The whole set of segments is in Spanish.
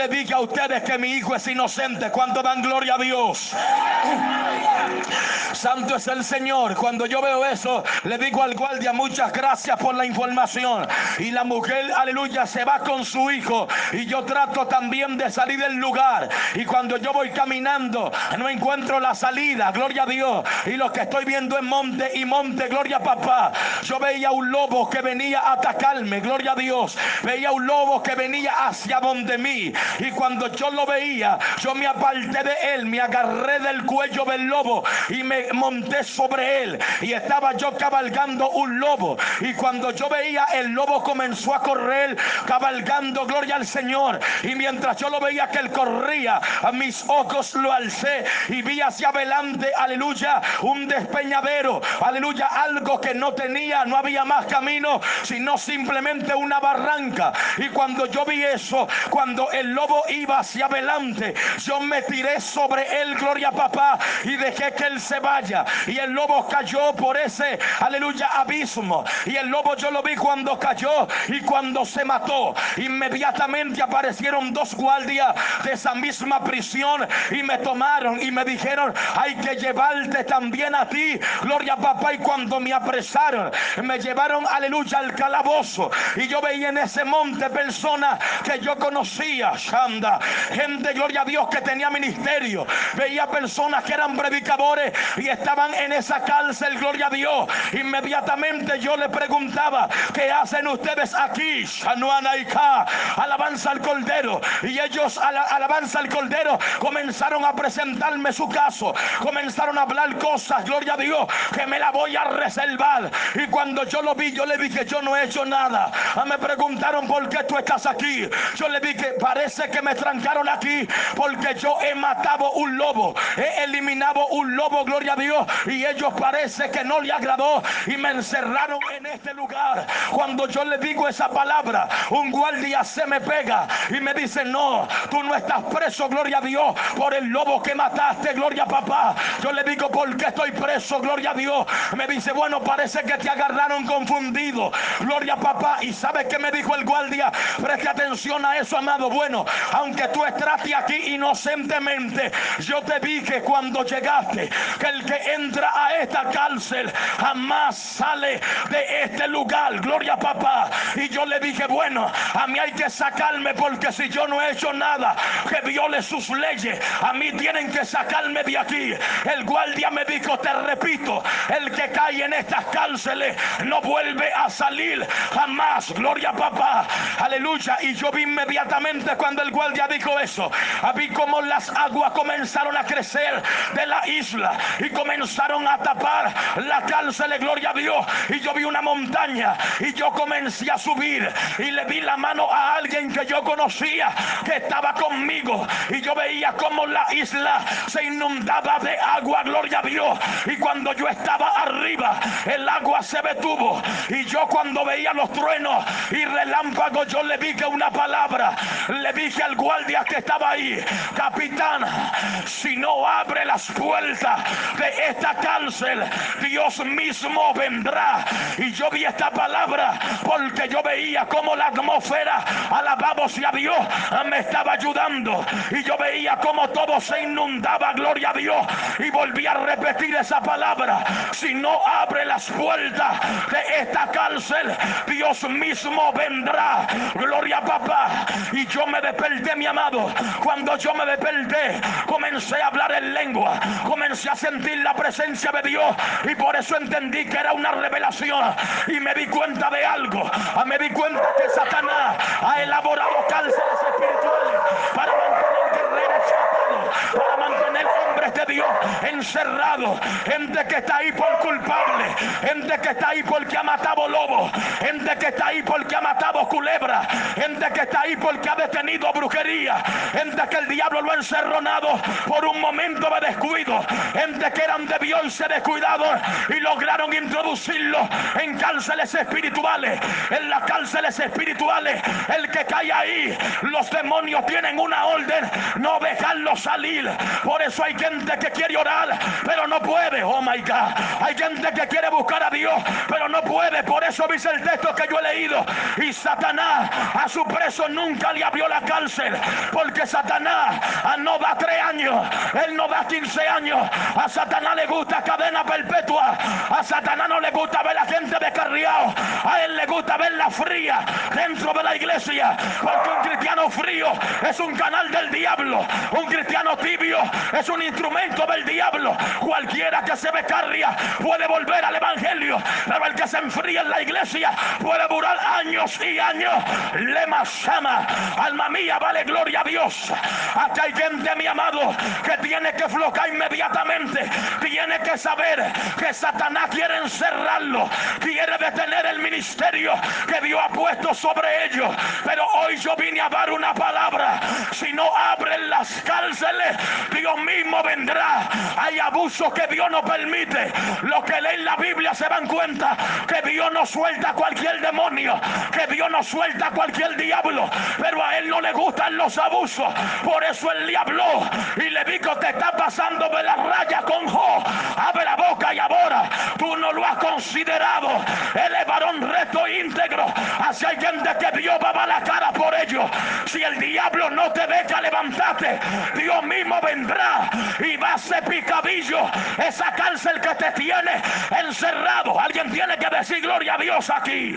le dije a ustedes que mi hijo es inocente. Cuando dan gloria a Dios. Santo es el Señor. Cuando yo veo eso, le digo al guardia, muchas gracias por la información. Y la mujer, aleluya, se va con su hijo. Y yo trato también de salir del lugar. Y cuando yo voy caminando, no encuentro la salida. Gloria a Dios. Y lo que estoy viendo en monte y monte, gloria a papá. Yo veía un lobo que venía a atacarme. Gloria a Dios. Veía un lobo que venía hacia donde mí. Y cuando yo lo veía, yo me aparté de él. Me agarré del cuello del lobo y me monté sobre él. Y estaba yo cabalgando un lobo. Y cuando yo veía el lobo comenzó a correr cabalgando, gloria al Señor. Y mientras yo lo veía que él corría, a mis ojos lo alcé y vi hacia adelante, aleluya, un despeñadero, aleluya, algo que no tenía, no había más camino, sino simplemente una barranca. Y cuando yo vi eso, cuando el lobo iba hacia adelante, yo me tiré sobre él, gloria papá, y dejé que él se vaya. Y el lobo cayó por ese, aleluya, abismo. Y el lobo yo lo vi cuando cayó y cuando se mató. Inmediatamente aparecieron dos guardias de esa misma prisión y me tomaron y me dijeron, hay que llevarte también a ti. Gloria a papá. Y cuando me apresaron, me llevaron, aleluya, al calabozo. Y yo veía en ese monte personas que yo conocía, Shanda. Gente, gloria a Dios, que tenía ministerio. Veía personas que eran predicadores y estaban en esa cárcel, gloria a Dios. Inmediatamente yo le preguntaba, ¿qué hacen ustedes aquí? alabanza al Cordero. Y ellos, alabanza al Cordero, comenzaron a presentarme su caso. Comenzaron a hablar cosas, gloria a Dios, que me la voy a reservar. Y cuando yo lo vi, yo le dije, yo no he hecho nada. Ah, me preguntaron por qué tú estás aquí. Yo le dije, parece que me trancaron aquí porque yo he matado un lobo. He eliminado un lobo, gloria a Dios. Y ellos parece que no le agradó y me encerraron en este lugar. Cuando yo le digo esa palabra, un guardia se me pega y me dice, no, tú no estás preso, gloria a Dios, por el lobo que mataste, gloria a papá. Yo le digo, ¿por qué estoy preso, gloria a Dios? Me dice, bueno, parece que te agarraron confundido, gloria a papá. ¿Y sabe qué me dijo el guardia? Preste atención a eso, amado. Bueno, aunque tú estraste aquí inocentemente, yo te dije cuando llegaste que el que entra a esta cárcel jamás sale de este lugar, gloria papá. Y yo le dije, bueno, a mí hay que sacarme porque si yo no he hecho nada que viole sus leyes, a mí tienen que sacarme de aquí. El guardia me dijo, te repito, el que cae en estas cárceles no vuelve a salir jamás. Gloria papá. Aleluya. Y yo vi inmediatamente cuando el guardia dijo eso. Vi como las aguas comenzaron a crecer de la isla comenzaron a tapar la cárcel. Gloria a Dios. Y yo vi una montaña y yo comencé a subir y le vi la mano a alguien que yo conocía que estaba conmigo y yo veía como la isla se inundaba de agua, gloria a Dios. Y cuando yo estaba arriba, el agua se detuvo y yo cuando veía los truenos y relámpagos, yo le dije una palabra, le dije al guardia que estaba ahí, capitán, si no abre las puertas de esta cárcel, Dios mismo vendrá. Y yo vi esta palabra porque yo veía como la atmósfera, alabamos a Dios, me estaba ayudando. Y yo veía como todo se inundaba, gloria a Dios. Y volví a repetir esa palabra. Si no abre las puertas de esta cárcel, Dios mismo vendrá. Gloria a papá. Y yo me desperté, mi amado. Cuando yo me desperté, comencé a hablar en lengua. Comencé a sentir la presencia de Dios. Y por eso entendí que era una revelación. Y me di cuenta de algo. Ah, me di cuenta que Satanás ha elaborado cárceles espirituales para mantener guerreros para mantener hombres de Dios encerrados, gente que está ahí por culpable, gente que está ahí porque ha matado lobo, gente que está ahí porque ha matado culebra, gente que está ahí porque ha detenido brujería, gente que el diablo lo ha encerronado por un momento de descuido, gente que eran de Dios se descuidaron y lograron introducirlo en cárceles espirituales, en las cárceles espirituales, el que cae ahí, los demonios tienen una orden, no dejarlo salir. Por eso hay gente que quiere orar pero no puede. Oh my God. Hay gente que quiere buscar a Dios, pero no puede. Por eso dice el texto que yo he leído. Y Satanás a su preso nunca le abrió la cárcel, porque Satanás no da tres años, él no da 15 años. A Satanás le gusta cadena perpetua. A Satanás no le gusta ver a gente descarriado. A él le gusta ver la fría dentro de la iglesia, porque un cristiano frío es un canal del diablo. Un cristiano tibio es un instrumento del diablo. Cualquiera que se becarria puede volver al evangelio, pero el que se enfría en la iglesia puede durar años y años. Lema llama, alma mía, vale gloria a Dios. Acá hay gente, mi amado, que tiene que flocar inmediatamente. Tiene que saber que Satanás quiere encerrarlo, quiere detener el ministerio que Dios ha puesto sobre ellos. Pero hoy yo vine a dar una palabra. Si no abren las Dios mismo vendrá. Hay abusos que Dios no permite. Los que leen la Biblia se dan cuenta que Dios no suelta a cualquier demonio, que Dios no suelta a cualquier diablo, pero a él no le gustan los abusos. Por eso él le habló y le dijo, te está pasando de la raya con Jo. Abre la boca y ahora tú no lo has considerado. Él es varón reto íntegro. Así hay gente que Dios va a la cara por ellos. Si el diablo no te deja levantarte, Dios mismo vendrá y va a ser picadillo esa cárcel que te tiene encerrado. Alguien tiene que decir gloria a Dios aquí.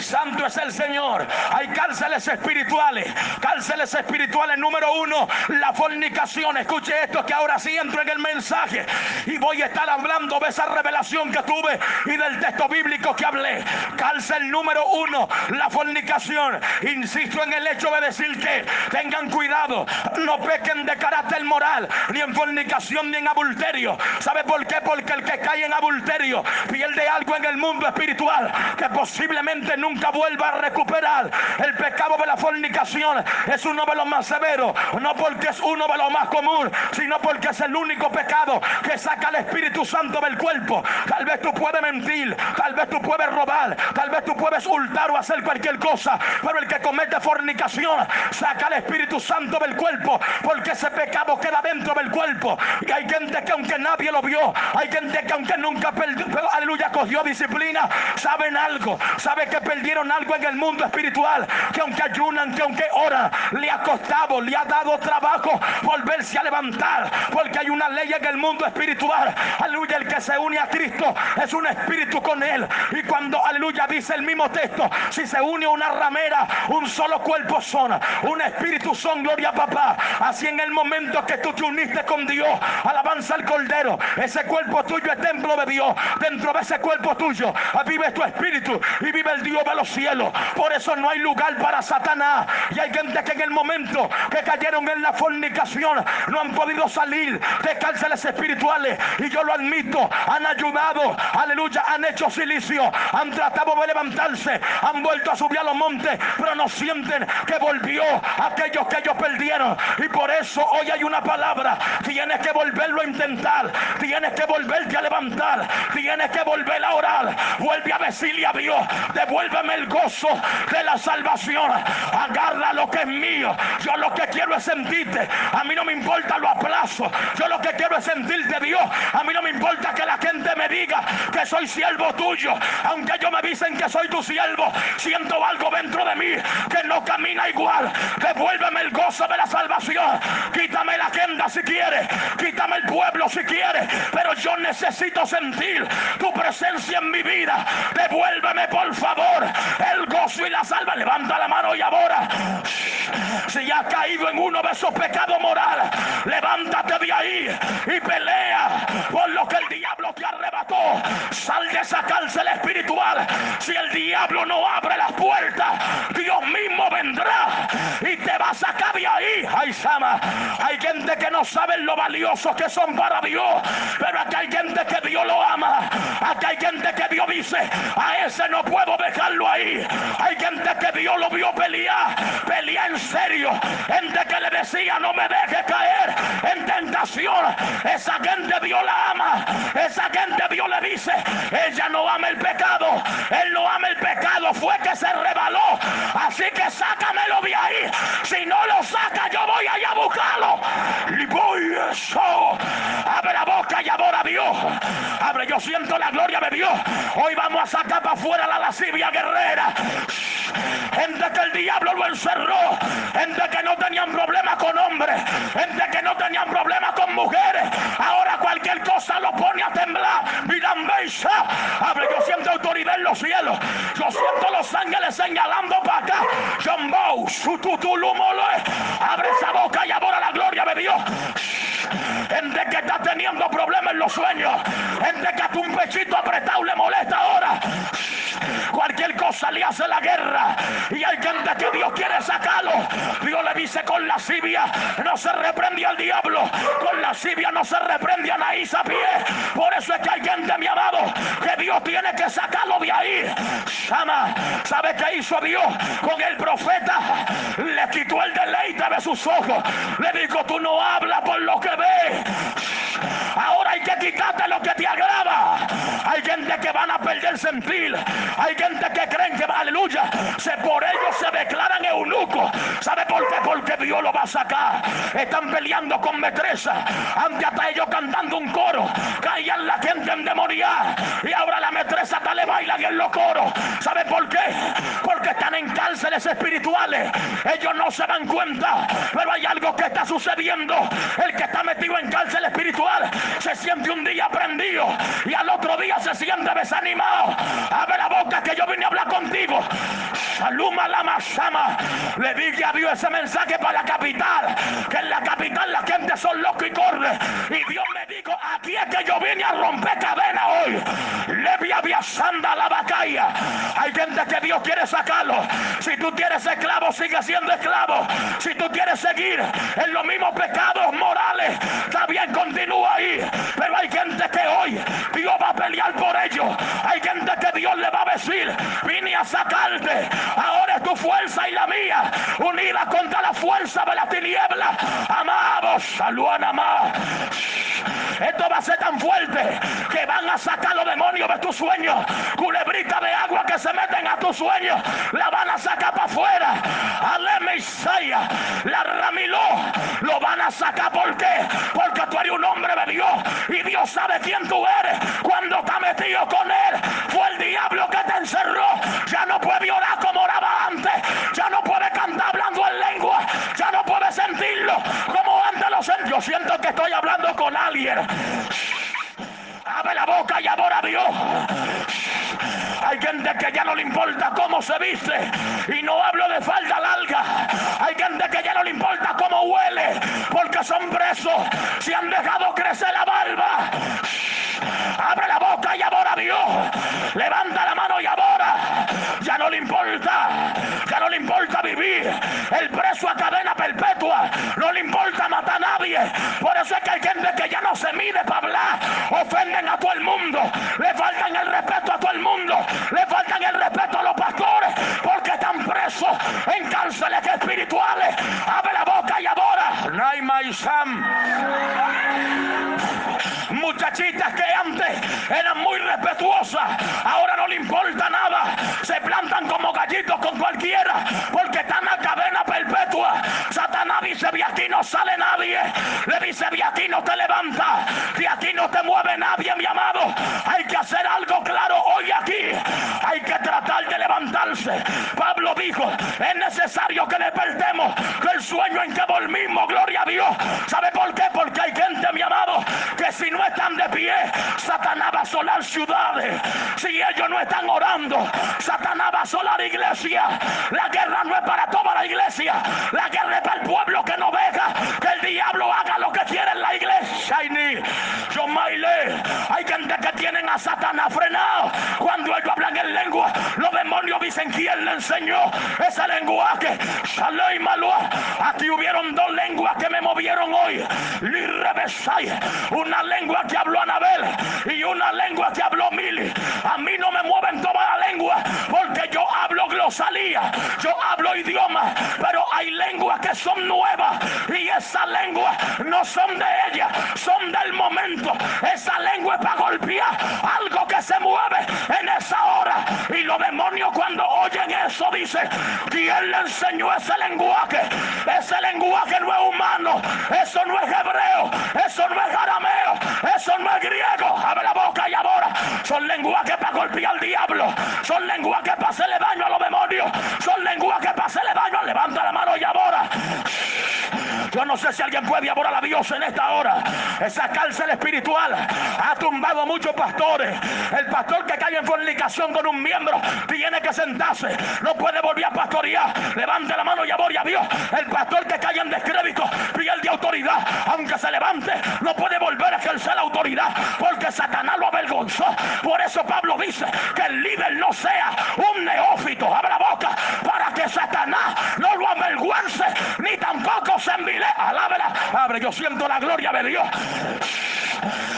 Santo es el Señor. Hay cárceles espirituales. Cárceles espirituales número uno, la fornicación. Escuche esto que ahora sí entro en el mensaje. Y voy a estar hablando de esa revelación que tuve y del texto bíblico que hablé. Cárcel número uno, la fornicación. Insisto en el hecho de decir que tengan cuidado. No pequen de carácter moral, ni en fornicación, ni en adulterio. ¿Sabe por qué? Porque el que cae en adulterio pierde algo en el mundo espiritual que posiblemente nunca vuelva a recuperar. El pecado de la fornicación es uno de los más severos, no porque es uno de los más común, sino porque es el único pecado que saca al Espíritu Santo del cuerpo. Tal vez tú puedes mentir, tal vez tú puedes robar, tal vez tú puedes hurtar o hacer cualquier cosa, pero el que comete fornicación saca al Espíritu Santo del cuerpo, porque ese pecado queda dentro del cuerpo. Y hay gente que aunque nadie lo vio, hay gente que aunque nunca perdió, aleluya, cogió disciplina, saben algo, sabe que perdieron algo en el mundo espiritual, que aunque ayunan, que aunque oran, le ha costado, le ha dado trabajo volverse a levantar, porque hay una ley en el mundo espiritual, aleluya, el que se une a Cristo es un espíritu con él, y cuando, aleluya, dice el mismo texto, si se une una ramera, un solo cuerpo son, un espíritu son, gloria a papá, así en el momento que tú te uniste con Dios, alabanza al Cordero, ese cuerpo tuyo es templo de Dios, dentro de ese cuerpo tuyo vive tu espíritu y vive el Dios de los cielos. Por eso no hay lugar para Satanás. Y hay gente que en el momento que cayeron en la fornicación no han podido salir de cárceles espirituales. Y yo lo admito, han ayudado, aleluya, han hecho silicio, han tratado de levantarse, han vuelto a subir a los montes, pero no sienten que volvió aquellos que ellos perdieron. Y por eso hoy hay una palabra. Tienes que volverlo a intentar. Tienes que volverte a levantar. Tienes que volver a orar. Vuelve a decirle a Dios, devuélveme el gozo de la salvación. Agarra lo que es mío. Yo lo que quiero es sentirte. A mí no me importa lo aplazo. Yo lo que quiero es sentirte, Dios. A mí no me importa que la gente me diga que soy siervo tuyo. Aunque ellos me dicen que soy tu siervo, siento algo dentro de mí que no camina igual. Devuélveme el gozo de la salvación. Quítame la agenda si quieres. Quítame el pueblo si quieres. Pero yo necesito sentir tu presencia en mi vida. Devuélveme, por favor, el gozo y la salva. Levanta la mano y ahora. Si has caído en uno de esos pecados morales, levántate de ahí y pelea por lo que el diablo te Sal de esa cárcel espiritual. Si el diablo no abre las puertas, Dios mismo vendrá y te va a sacar de ahí. Ay, Sama, hay gente que no sabe lo valiosos que son para Dios, pero aquí hay gente que Dios lo ama. Aquí hay gente que Dios dice, a ese no puedo dejarlo ahí. Hay gente que Dios lo vio pelear, pelear en serio. Gente que le decía, no me deje caer en tentación. Esa gente Dios la ama. Esa gente Dios le dice, ella no ama el pecado. Él no ama el pecado. Fue que se resbaló. Así que sácamelo de ahí. Si no lo saca, yo voy allá a buscarlo. Y voy eso. Abre la boca y ahora Dios. Abre, yo siento la gloria de Dios. Hoy vamos a sacar para afuera la lascivia guerrera. Gente que el diablo lo encerró. Gente que no tenían problemas con hombres. Gente que no tenían problemas con mujeres. Ahora cualquier cosa lo pone a temblar. Mirambesa. Abre, yo siento autoridad en los cielos. Yo siento los ángeles señalando para acá. Jumbo, su Abre esa boca y ahora la gloria de Dios. Gente que está teniendo problemas en los sueños. Gente que a un pechito apretado le molesta ahora. Cualquier cosa le hace la guerra. Y hay gente que Dios quiere sacarlo. Dios le dice con la lascivia no se reprende al diablo. Con la lascivia no se reprende a Naís a pie. Por eso es que hay gente, mi amado, que Dios tiene que sacarlo de ahí. Sama, ¿sabe qué hizo Dios con el profeta? Le quitó el deleite de sus ojos. Le dijo, tú no hablas por lo que ves. Ahora hay que quitarte lo que te agrava. Hay gente que van a perder sentir. Hay gente que creen que, aleluya, se por ellos se declaran eunucos. ¿Sabe por qué? Porque Dios lo va a sacar. Están peleando con metresa. Antes hasta ellos cantando un coro. Caían la gente endemoniada. Y ahora la metresa está le bailan en los coros. ¿Sabe por qué? Porque están en cárceles espirituales. Ellos no se dan cuenta. Pero hay algo que está sucediendo. El que está metido en cárcel espiritual se siente un día prendido. Y al otro día se siente desanimado. Abre la boca que yo vine a hablar contigo. Saluma la masama. Le dije a Dios ese mensaje para la capital. Que en la capital la gente son locos y corre. Y Dios me dijo, aquí es que yo vine a romper cadena hoy. Le había sanda la bacaya. Hay gente que Dios quiere sacarlo. Si tú quieres esclavo, sigue siendo esclavo. Si tú quieres seguir en los mismos pecados morales, bien, continúa ahí. Pero hay gente que hoy Dios va a pelear por ellos. Hay gente que Dios le va a decir, vine a sacarte. Ahora es tu fuerza y la mía, unida contra la fuerza de la tiniebla. Amados, saludan más. Esto va a ser tan fuerte que van a sacar los demonios de tus sueños. Culebrita de agua que se meten a tus sueños, la van a sacar para afuera. Aleme Isaiah, la ramiló, lo van a sacar. ¿Por qué? Porque tú eres un hombre de Dios y Dios sabe quién tú eres. Cuando está metido con él, fue el diablo que te encerró. Ya no puede orar como oraba antes. Ya no puede cantar hablando en lengua. Ya no puede sentirlo como antes lo sentía. Yo siento que estoy hablando con alguien. La boca y adora a Dios. Hay gente que ya no le importa cómo se viste. Y no hablo de falda larga. Hay gente que ya no le importa cómo huele. Porque son presos. Se han dejado crecer la barba. Abre la boca y adora a Dios. Levanta la mano y adora. Ya no le importa. Ya no le importa vivir. El preso a cadena perpetua. No le importa matar a nadie. Por eso es que hay gente que ya no se mide para hablar. Ofenden a todo el mundo. Le faltan el respeto a todo el mundo. Le faltan el respeto a los pastores. Porque están presos en cárceles espirituales. Abre la boca y adora. Naima y Sam. Muchachitas que antes eran muy respetuosas, ahora no le importa nada. Se plantan como gallitos con cualquiera porque están a cadena perpetua. Satanás dice, de aquí no sale nadie. Le dice, de aquí no te levanta. De aquí no te mueve nadie, mi amado. Hay que hacer algo claro hoy aquí. Hay que tratar de levantarse. Pablo dijo, es necesario que despertemos el sueño en que dormimos, gloria a Dios. ¿Sabe por qué? Porque hay gente, mi amado, que si no de pie, Satanás va a asolar ciudades. Si ellos no están orando, Satanás va a asolar iglesia. La guerra no es para toda la iglesia. La guerra es para el pueblo que no deja que el diablo haga lo que quiere en la iglesia. Yo Hay gente que tienen a Satanás frenado. Cuando ellos hablan en lengua, los demonios dicen quién le enseñó ese lenguaje. y Malua. Aquí hubieron dos lenguas que me movieron hoy. Una lengua que habló Anabel y una lengua que habló Mili. A mí no me mueven toda la lengua porque yo hablo glosalía, yo hablo idioma, pero hay lenguas que son nuevas y esas lenguas no son de ella, son del momento. Esa lengua es para golpear algo que se mueve en esa hora y lo los demonios cuando oyen eso dicen, ¿quién le enseñó ese lenguaje? Ese lenguaje no es humano, eso no es hebreo, eso no es arameo, no es griego. Abre la boca y ahora. Son lenguajes para golpear al diablo, son lenguajes para hacerle daño a los demonios, son lenguajes para hacerle daño. Levanta la mano y ahora. Yo no sé si alguien puede adorar a Dios en esta hora. Esa cárcel espiritual ha tumbado a muchos pastores. El pastor que cae en fornicación con un miembro tiene que sentarse. No puede volver a pastorear. Levante la mano y adore a Dios. El pastor que cae en descrédito pierde autoridad. Aunque se levante, no puede volver a ejercer la autoridad porque Satanás lo avergonzó. Por eso Pablo dice que el líder no sea un neófito. Abre la boca para que Satanás no lo avergüence ni tampoco se envíe Alábela. Abre, yo siento la gloria de Dios.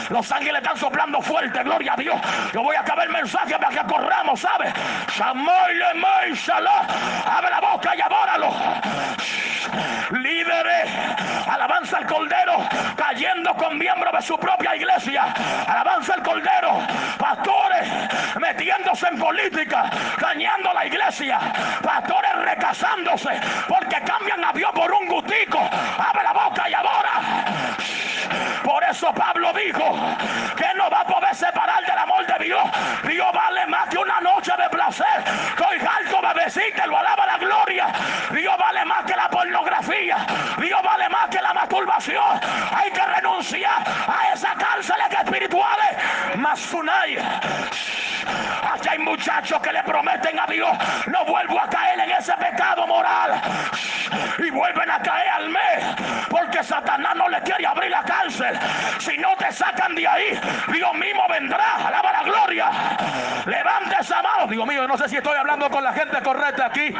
Los ángeles están soplando fuerte, gloria a Dios. Yo voy a acabar el mensaje para que corramos, ¿sabes? Abre la boca y abóralo. Líderes, alabanza al Cordero, cayendo con miembros de su propia iglesia. Alabanza al Cordero, pastores metiéndose en política, dañando la iglesia. Pastores recasándose porque cambian a Dios por un gustico. Abre la boca y ahora. Por eso Pablo dijo que no va a poder separar del amor de Dios. Dios vale más que una noche de placer. Estoy alto, bebecita, lo alaba la gloria. Dios vale más que la pornografía. Dios vale más que la masturbación. Hay que renunciar a esas cárceles espirituales. Masunay. Aquí hay muchachos que le prometen a Dios, no vuelvo a caer en ese pecado moral. Y vuelven a caer al mes, porque Satanás no le quiere abrir la cárcel. Si no te sacan de ahí, Dios mismo vendrá. Alaba la gloria. Levante esa mano. Dios mío, no sé si estoy hablando con la gente correcta aquí.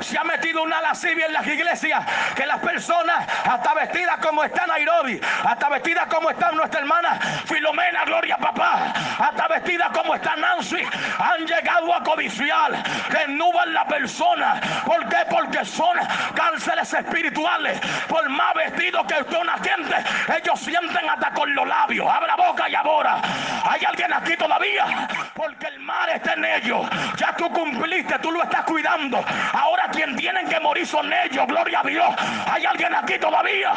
Se ha metido una lascivia en las iglesias que las personas, hasta vestidas como está Nairobi, hasta vestidas como está nuestra hermana Filomena, gloria papá, hasta vestidas como está Nancy, han llegado a codiciar, nuban la persona. ¿Por qué? Porque son cárceles espirituales. Por más vestido que usted una gente, ellos sienten hasta con los labios. Abre la boca y ahora. ¿Hay alguien aquí todavía? Porque el mar está en ellos. Ya tú cumpliste, tú lo estás cuidando. Ahora quien tienen que morir son ellos, gloria a Dios. ¿Hay alguien aquí todavía?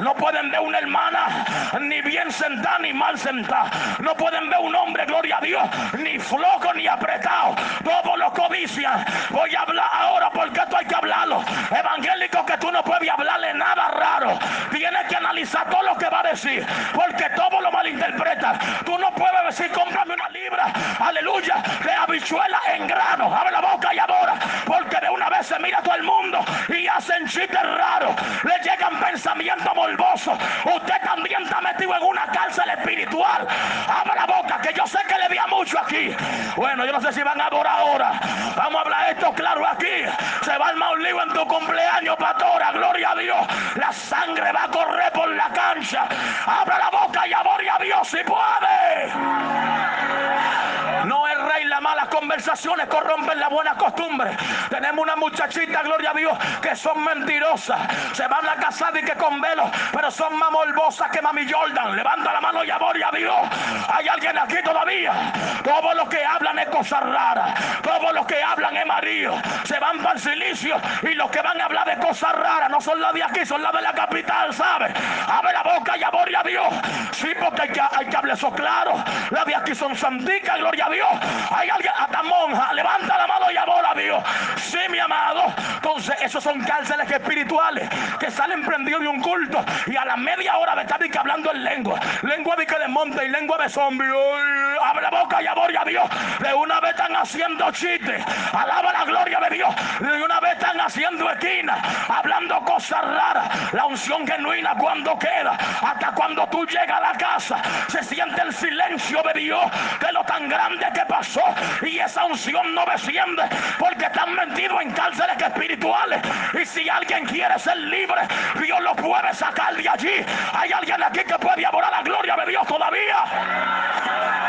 No pueden ver una hermana ni bien sentada ni mal sentada. No pueden ver un hombre, gloria a Dios, ni flojo ni apretado. Todos los codician. Voy a hablar ahora porque esto hay que hablarlo. Evangélico que tú no puedes hablarle nada raro. Tienes que analizar todo lo que va a decir. Porque todo lo malinterpreta. Tú no puedes decir, cómprame una libra. Aleluya. De habichuela en grano. Abre la boca y porque de una vez se mira todo el mundo y hacen chistes raros, le llegan pensamientos morbosos. Usted también está metido en una cárcel espiritual. Abra la boca, que yo sé que le vi mucho aquí. Bueno, yo no sé si van a adorar ahora. Vamos a hablar esto claro aquí. Se va a armar lío en tu cumpleaños, pastora. Gloria a Dios. La sangre va a correr por la cancha. Abra la boca y adore a Dios si puede. No es rey las malas conversaciones corrompen la buena costumbre. Tenemos una muchachita, gloria a Dios, que son mentirosas. Se van a casar y que con velo, pero son más morbosas que Mami Jordan. Levanta la mano y adore a Dios. Hay alguien aquí todavía. Todos los que hablan es cosas raras. Todos los que hablan es marido. Se van para el silicio y los que van a hablar de cosas raras no son las de aquí, son las de la capital, ¿sabes? Abre la boca y adore a Dios. Sí, porque hay que, hay que hablar eso claro. Las de aquí son santicas, gloria a Dios. Hay alguien, hasta monja, levanta la mano y adora a Dios. Sí, mi amado. Entonces, esos son cárceles espirituales que salen prendidos de un culto y a la media hora de estar hablando en lengua. Lengua de que de monte y lengua de zombie. abre la boca y adora a Dios. De una vez están haciendo chistes. Alaba la gloria de Dios. De una vez están haciendo esquina. Hablando cosas raras. La unción genuina cuando queda. Hasta cuando tú llegas a la casa. Se siente el silencio Dios. De lo tan grande que pasó. Y esa unción no desciende. Porque están metidos en cárceles espirituales. Y si alguien quiere ser libre. Dios lo puede sacar de allí. Hay alguien aquí que puede adorar la gloria de Dios todavía.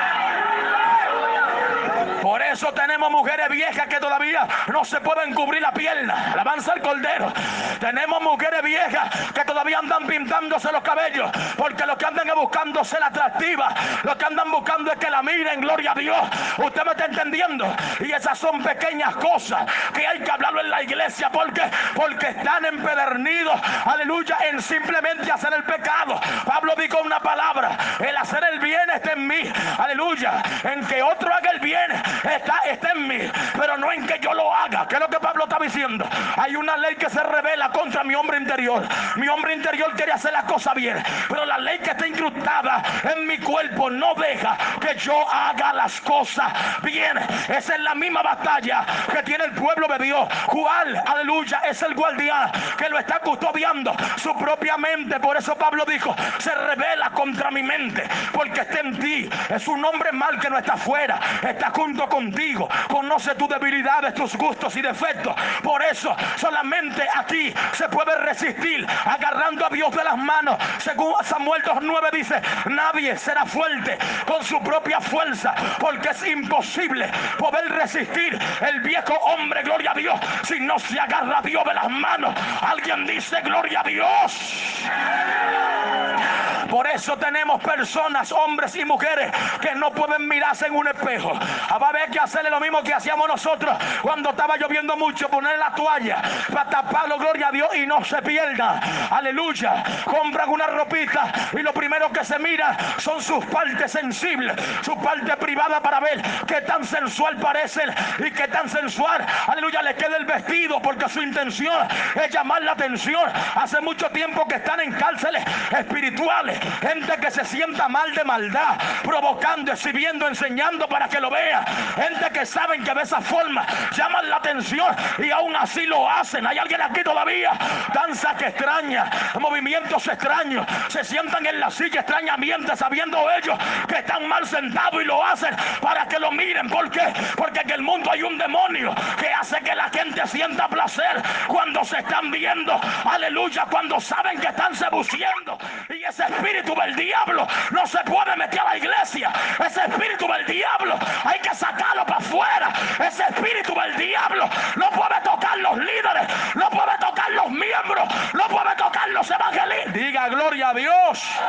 Por eso tenemos mujeres viejas que todavía no se pueden cubrir la pierna. Alabanza al Cordero. Tenemos mujeres viejas que todavía andan pintándose los cabellos. Porque lo que andan es buscando ser atractiva. Lo que andan buscando es que la miren, gloria a Dios. Usted me está entendiendo. Y esas son pequeñas cosas que hay que hablarlo en la iglesia. porque Porque están empedernidos. Aleluya. En simplemente hacer el pecado. Pablo dijo una palabra. El hacer el bien está en mí. Aleluya. En que otro haga el bien está, está en mí. Pero no en que yo lo haga. ¿Qué es lo que Pablo está diciendo? Hay una ley que se revela contra mi hombre interior. Mi hombre interior quiere hacer las cosas bien. Pero la ley que está incrustada en mi cuerpo no deja que yo haga las cosas bien. Esa es la misma batalla que tiene el pueblo de Dios. Juan, aleluya, es el guardián que lo está custodiando su propia mente. Por eso Pablo dijo, se revela contra mi mente porque está en ti. Es un hombre mal que no está fuera, está contigo. Conoce tus debilidades, tus gustos y defectos. Por eso solamente aquí se puede resistir agarrando a Dios de las manos. Según Samuel 2.9 dice, nadie será fuerte con su propia fuerza porque es imposible poder resistir el viejo hombre, gloria a Dios, si no se agarra a Dios de las manos. Alguien dice, gloria a Dios. Por eso tenemos personas, hombres y mujeres, que no pueden mirarse en un espejo. Va a haber que hacerle lo mismo que hacíamos nosotros cuando estaba lloviendo mucho, poner la toalla para taparlo, gloria a Dios, y no se pierda. Aleluya. Compran una ropita y lo primero que se mira son sus partes sensibles, su parte privada para ver qué tan sensual parecen y qué tan sensual, aleluya, le queda el vestido porque su intención es llamar la atención. Hace mucho tiempo que están en cárceles espirituales gente que se sienta mal de maldad, provocando, exhibiendo, enseñando para que lo vea. Gente que saben que de esa forma llaman la atención y aún así lo hacen. Hay alguien aquí todavía, danza que extraña, movimientos extraños, se sientan en la silla extrañamente sabiendo ellos que están mal sentados y lo hacen para que lo miren. ¿Por qué? Porque en el mundo hay un demonio que hace que la gente sienta placer cuando se están viendo. Aleluya, cuando saben que están seduciendo. Y ese espíritu espíritu del diablo no se puede meter a la iglesia. Ese espíritu del diablo hay que sacarlo para afuera. Ese espíritu del diablo no puede tocar los líderes, no puede tocar los miembros, no puede tocar los evangelistas. Diga gloria a Dios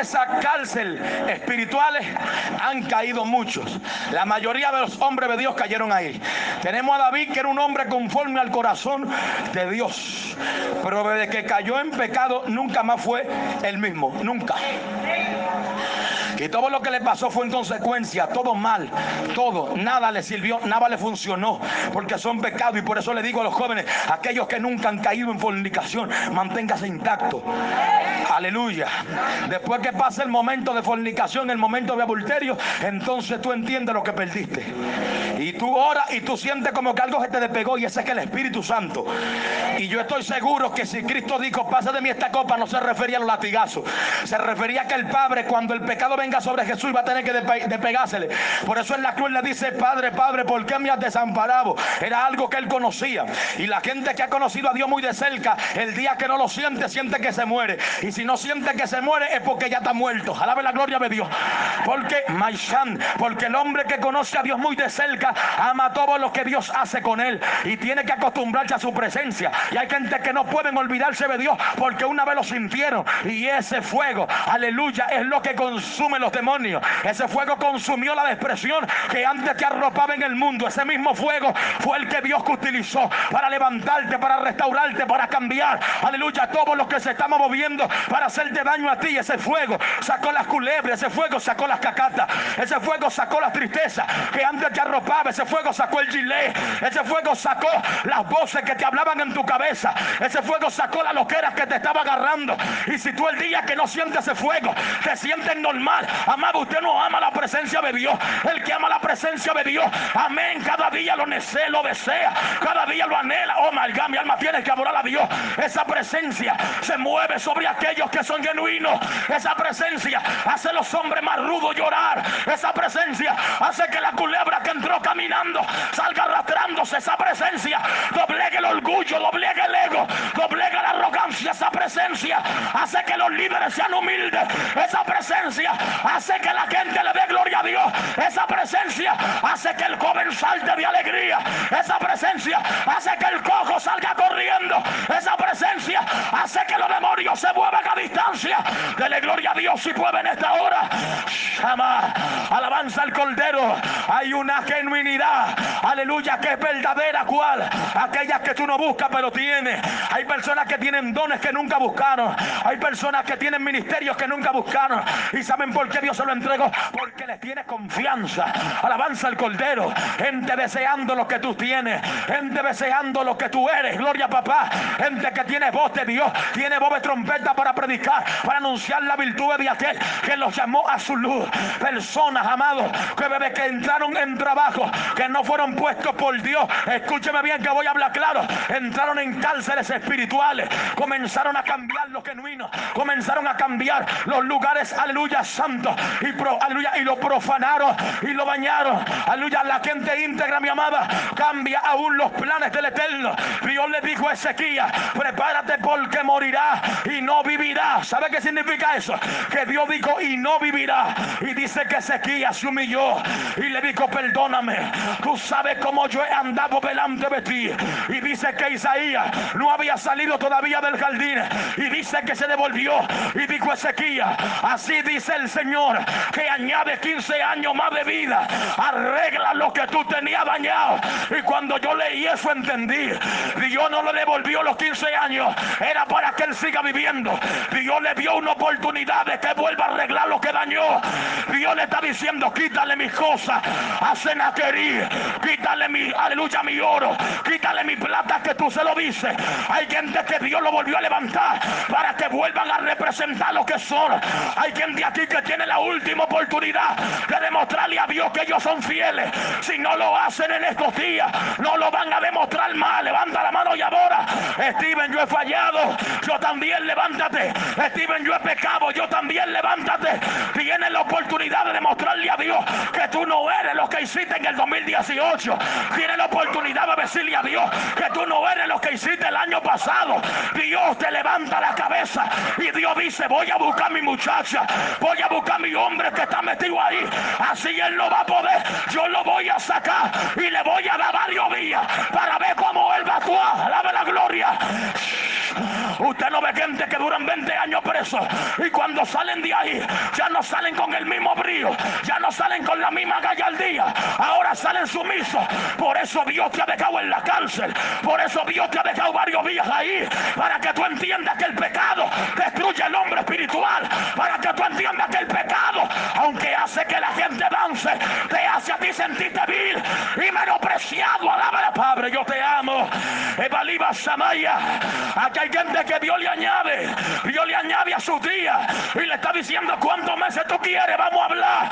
esa cárcel espirituales han caído muchos. La mayoría de los hombres de Dios cayeron ahí. Tenemos a David que era un hombre conforme al corazón de Dios. Pero desde que cayó en pecado nunca más fue el mismo. Nunca. Y todo lo que le pasó fue en consecuencia, todo mal, todo, nada le sirvió, nada le funcionó, porque son pecados. Y por eso le digo a los jóvenes, aquellos que nunca han caído en fornicación, manténgase intacto. Aleluya. Después que pase el momento de fornicación, el momento de adulterio, entonces tú entiendes lo que perdiste. Y tú oras y tú sientes como que algo se te despegó y ese es que el Espíritu Santo. Y yo estoy seguro que si Cristo dijo, pasa de mí esta copa, no se refería a los latigazos. Se refería a que el Padre, cuando el pecado venga sobre Jesús, va a tener que despegársele. Por eso en la cruz le dice, Padre, Padre, ¿por qué me has desamparado? Era algo que él conocía. Y la gente que ha conocido a Dios muy de cerca, el día que no lo siente, siente que se muere. Y si no siente que se muere, es porque ya está muerto. Alabe la gloria de Dios. Porque, Maishan, porque el hombre que conoce a Dios muy de cerca, ama todo lo que Dios hace con él. Y tiene que acostumbrarse a su presencia. Y hay gente que no pueden olvidarse de Dios porque una vez lo sintieron. Y ese fuego, aleluya, es lo que consume los demonios. Ese fuego consumió la depresión que antes te arropaba en el mundo. Ese mismo fuego fue el que Dios utilizó para levantarte, para restaurarte, para cambiar. Aleluya, todos los que se están moviendo para hacerte daño a ti. Ese fuego sacó las culebras, ese fuego sacó las cacatas, ese fuego sacó la tristeza que antes te arropaba. Ese fuego sacó el gilet, ese fuego sacó las voces que te hablaban en tu cabeza. Ese fuego sacó las loqueras que te estaba agarrando. Y si tú el día que no sientes ese fuego, te sientes normal. Amado, usted no ama la presencia de Dios. El que ama la presencia de Dios, amén. Cada día lo desea, lo desea. Cada día lo anhela. Oh my mi alma tiene que adorar a Dios. Esa presencia se mueve sobre aquellos que son genuinos. Esa presencia hace a los hombres más rudos llorar. Esa presencia hace que la culebra que entró caminando salga arrastrándose. Esa presencia doblegue el orgullo, doblegue el ego, doblegue la arrogancia. Esa presencia hace que los líderes sean humildes. Esa presencia hace que la gente le dé gloria a Dios. Esa presencia hace que el joven salte de alegría. Esa presencia hace que el cojo salga corriendo. Esa presencia hace que los demonios se muevan a distancia. Dele gloria a Dios si puede en esta hora. Shama. Alabanza al Cordero. Hay una genuinidad. Aleluya, que es verdadera. ¿Cuál? Aquellas que tú no buscas, pero tienes. Hay personas que tienen dones que nunca buscaron. Hay personas que tienen ministerios que nunca buscaron. ¿Y saben por qué Dios se lo entregó? Porque les tiene confianza. Alabanza al Cordero. Gente deseando lo que tú tienes. Gente deseando lo que tú eres. Gloria a papá. Gente que tiene voz de Dios. Tiene voz de trompeta para predicar. Para anunciar la virtud de aquel que los llamó a su luz. Personas, amados, que bebé que entraron en trabajo. Que no fueron puestos por Dios. Escúcheme bien que voy a hablar claro. Entraron en cárceles espirituales. Comenzaron a cambiar los genuinos. Comenzaron a cambiar los lugares, aleluya, Y, aleluya, y lo profanaron y lo bañaron. Aleluya, la gente íntegra, mi amada, cambia aún los planes del Eterno. Dios le dijo a Ezequiel, prepárate porque morirá y no vivirá. ¿Sabe qué significa eso? Que Dios dijo y no vivirá. Y dice que Ezequiel se humilló y le dijo, perdóname. Tú sabes cómo yo he andado delante de ti. Y dice que Isaías no había salido todavía del jardín. Y dice que se devolvió. Y dijo Ezequiel, así dice el Señor, que añade 15 años más de vida. Arregla lo que tú tenías dañado. Y cuando yo leí eso entendí. Dios no le devolvió los 15 años. Era para que él siga viviendo. Dios le dio una oportunidad de que vuelva a arreglar lo que dañó. Dios le está diciendo, quítale mis cosas. A Senaquerí. Quítale mi, aleluya, mi oro. Quítale mi plata que tú se lo dices. Hay gente que Dios lo volvió a levantar para que vuelvan a representar lo que son. Hay gente aquí que tiene la última oportunidad de demostrarle a Dios que ellos son fieles. Si no lo hacen en estos días, no lo van a demostrar más. Levanta la mano y ahora. Steven, yo he fallado. Yo también levántate. Steven, yo he pecado. Yo también levántate. Tienes la oportunidad de demostrarle a Dios que tú no eres lo que hiciste en el 2018. Tienes la oportunidad de decirle a Dios que tú no eres lo que hiciste el año pasado. Dios te levanta la cabeza y Dios dice, voy a buscar a mi muchacha. Voy a buscar a mi hombre que está metido ahí. Así él no va a poder. Yo lo voy a sacar y le voy a dar varios días para ver cómo él va a actuar. Alaba la gloria. Usted no ve gente que duran 20 años presos y cuando salen de ahí ya no salen con el mismo brío, ya no salen con la misma gallardía, ahora salen sumisos. Por eso Dios te ha dejado en la cárcel, por eso Dios te ha dejado varios días ahí, para que tú entiendas que el pecado destruye el hombre espiritual, para que tú entiendas que el pecado, aunque hace que la gente dance, te hace a ti sentirte vil y menospreciado. Alaba Padre, yo te amo. Evaliba Samaya. Aquí hay gente que Dios le añade. Dios le añade a sus días. Y le está diciendo cuántos meses tú quieres. Vamos a hablar.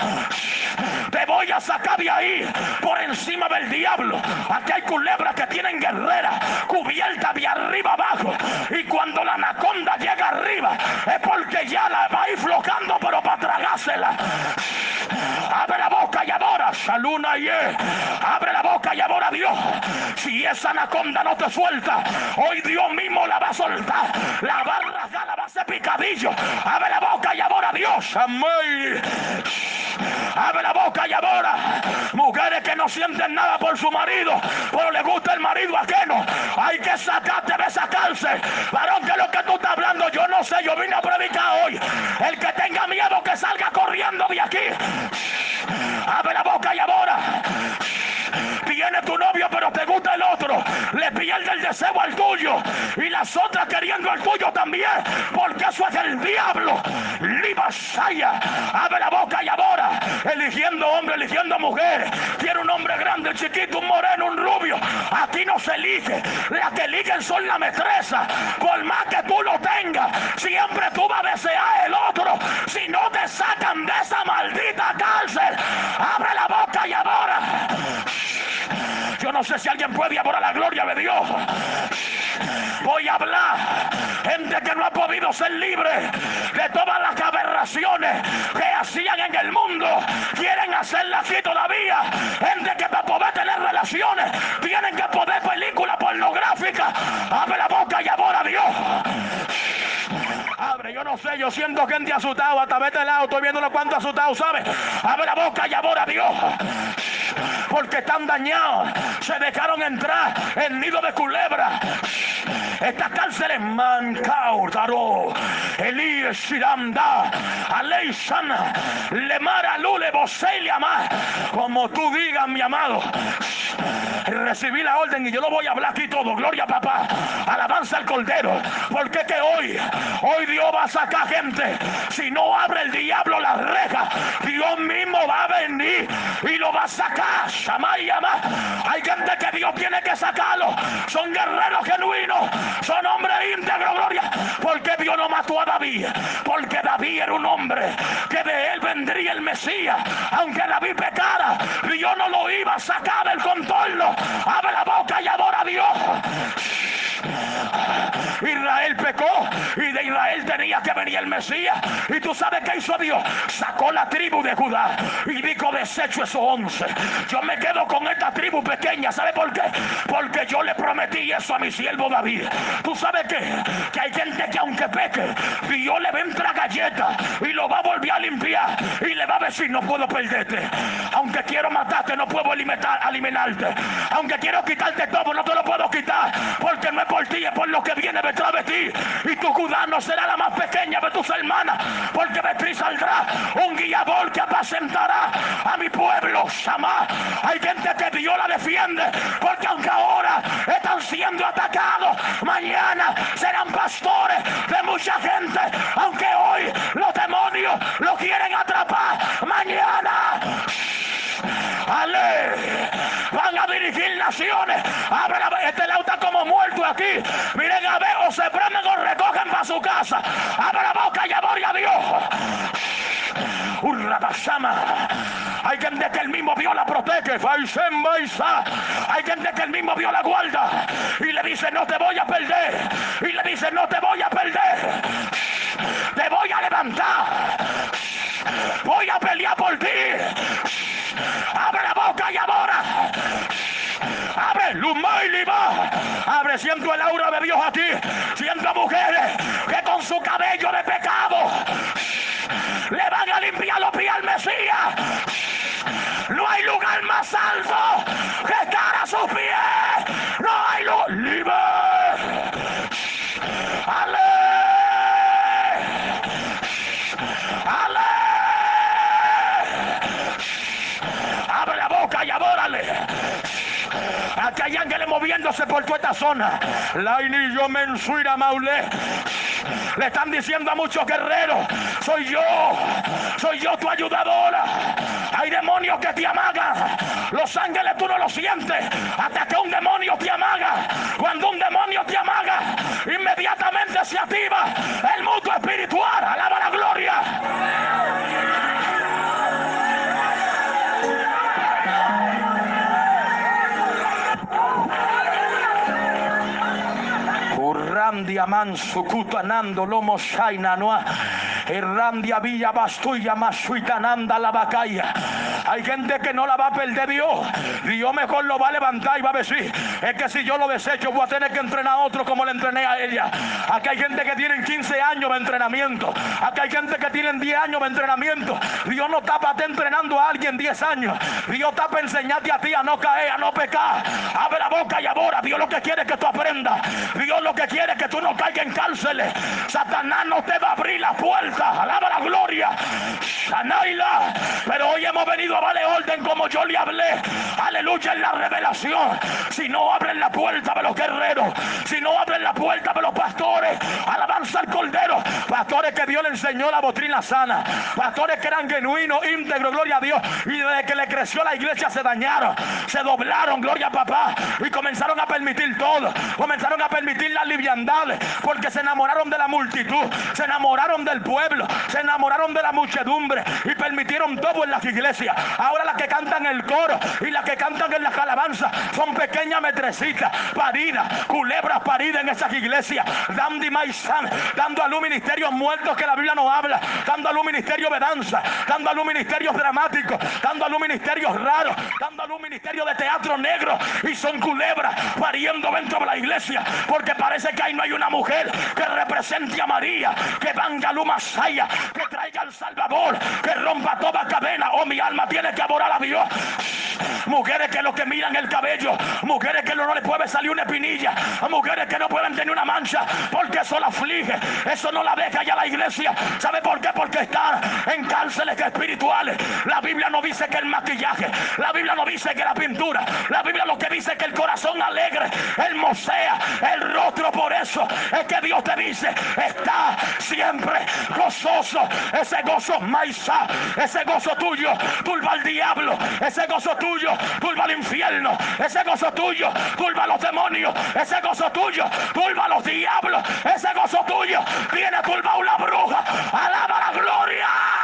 Te voy a sacar de ahí. Por encima del diablo. Aquí hay culebras que tienen guerrera. Cubierta de arriba abajo. Y cuando la anaconda llega arriba. Es porque ya la va a ir flojando. Pero para tragársela. Abre la boca y adora. Saluna y Abre la boca y adora a Dios. Si esa anaconda no te suelta, hoy Dios mismo la va a soltar. La va a rasgar, la va a hacer picadillo. Abre la boca y adora a Dios. Amén. Abre la boca y adora. Mujeres que no sienten nada por su marido, pero le gusta el marido ajeno. Hay que sacarte de esa cárcel. porque eso es el diablo. Libasaya, abre la boca y ahora, eligiendo hombre, eligiendo mujer. Tiene un hombre grande, chiquito, un moreno, un rubio. Aquí no se elige. Las que eligen son la mestreza. Por más que tú lo tengas, siempre tú vas a desear el otro. Si no te sacan de esa maldita cárcel, abre la boca y ahora. Yo no sé si alguien puede ser libre de todas las aberraciones que hacían en el mundo. Quieren hacerla así todavía. Gente que para poder tener relaciones tienen que poder película pornográfica. Abre la boca y adora a Dios. Abre, yo no sé, yo siento gente asustado, hasta vete lado, estoy viendo los cuantos asustados, ¿sabes? Abre la boca y adora a Dios. Porque están dañados, se dejaron entrar en nido de culebra. Estas cárceles Mancao, Taro, Elías, Shiranda, Alei Sana, Lemara, Lule, Boselia, más. Como tú digas, mi amado. Recibí la orden y yo lo voy a hablar aquí todo. Gloria, papá. Alabanza al Cordero. Porque que hoy, hoy Dios va a sacar gente. Si no abre el diablo las rejas, Dios mismo va a venir y lo va a sacar. Hay gente que Dios tiene que sacarlo. Son guerreros genuinos. Son hombres íntegros, gloria. Porque Dios no mató a David. Porque David era un hombre que de él vendría el Mesías. Aunque David pecara, Dios no lo iba a sacar del contorno. Abre la boca y adora a Dios. Israel pecó y de Israel tenía que venir el Mesías. Y tú sabes qué hizo Dios. Sacó la tribu de Judá y dijo desecho esos once. Yo me quedo con esta tribu pequeña. ¿Sabe por qué? Porque yo le prometí eso a mi siervo David. ¿Tú sabes qué? Que hay gente que aunque peque, Dios le va a entrar galleta y lo va a volver a limpiar y le va a decir no puedo perderte. Aunque quiero matarte, no puedo alimentar, alimentarte. Aunque quiero quitarte todo, no te lo puedo quitar. Porque no es por ti, es por lo que viene detrás de ti. Y tu Judá no será la más pequeña de tus hermanas. Porque ti saldrá un guiador que apacentará a mi pueblo. Samá. Hay gente que Dios la defiende. Porque aunque ahora están siendo atacados, mañana serán pastores de mucha gente. Aunque hoy los demonios lo quieren atrapar, mañana. Ale, van a dirigir naciones. Abre este lado está como muerto aquí. Miren a ver, o se prenden o recogen para su casa. Abre la boca y adore a Dios. Urrabasama. Hay gente que el mismo Dios la protege. Hay gente que el mismo Dios la guarda. Y le dice, no te voy a perder. Y le dice, no te voy a perder. Te voy a levantar. Voy a pelear por ti. Abre la boca y ahora. Abre, Luma y Lima. Abre, siento el aura de Dios a ti. Siento mujeres que con su cabello de pecado moviéndose por toda esta zona. La yo mensuira maule. Le están diciendo a muchos guerreros, soy yo, soy yo tu ayudadora. Hay demonios que te amagan. Los ángeles tú no lo sientes hasta que un demonio te amaga. Cuando un demonio te amaga, inmediatamente se activa el mundo espiritual. Randia manso cutanando lomo shaina noa. Randia villa bastuya masuitananda la bacaya. Hay gente que no la va a perder Dios. Dios mejor lo va a levantar y va a decir, es que si yo lo desecho voy a tener que entrenar a otro como le entrené a ella. Aquí hay gente que tiene 15 años de entrenamiento. Aquí hay gente que tiene 10 años de entrenamiento. Dios no está para estar entrenando a alguien 10 años. Dios está para enseñarte a ti a no caer, a no pecar. Abre la boca y ahora. Dios lo que quiere es que tú aprendas. Dios lo que quiere es que tú no caigas en cárceles. Satanás no te va a abrir la puerta. Alaba la gloria. Sanaila. Pero hoy hemos venido a darle orden como yo le hablé. Aleluya en la revelación. Si no abren la puerta de los guerreros, si no abren la puerta de los pastores, alaba alabanza al Cordero. Pastores que Dios le enseñó la doctrina sana. Pastores que eran genuinos, íntegros, gloria a Dios. Y desde que le creció la iglesia se dañaron, se doblaron, gloria a papá. Y comenzaron a permitir todo. Comenzaron a permitir las liviandades porque se enamoraron de la multitud, se enamoraron del pueblo, se enamoraron de la muchedumbre y permitieron todo en las iglesias. Ahora las que cantan el coro y las que cantan en las alabanzas son pequeñas metrecitas, paridas, culebras paridas en esas iglesias, dando maizán, dando a luz ministerios muertos que la Biblia no habla, dando a luz ministerios de danza, dando a luz ministerios dramáticos, dando a luz ministerios raros, dando a luz ministerios de teatro negro y son culebras pariendo dentro de la iglesia porque parece que ahí no hay una mujer que represente a María, que venga luma que traiga al Salvador, que rompa toda cadena. Oh, mi alma tiene que adorar a Dios. Mujeres que lo que miran el cabello, mujeres que no, le puede salir una espinilla, mujeres que no pueden tener una mancha, porque eso la aflige, eso no la deja ya la iglesia. ¿Sabe por qué? Porque están en cárceles espirituales. La Biblia no dice que el maquillaje, la Biblia no dice que la pintura, la Biblia lo que dice que el corazón alegre, el mosea, el rostro por eso es que Dios te dice, está siempre gozoso. Ese gozo maisa, ese gozo tuyo, turba al diablo, ese gozo tuyo, turba al infierno, ese gozo tuyo, turba a los demonios, ese gozo tuyo, turba a los diablos, ese gozo tuyo, tiene turba una bruja, alaba la gloria.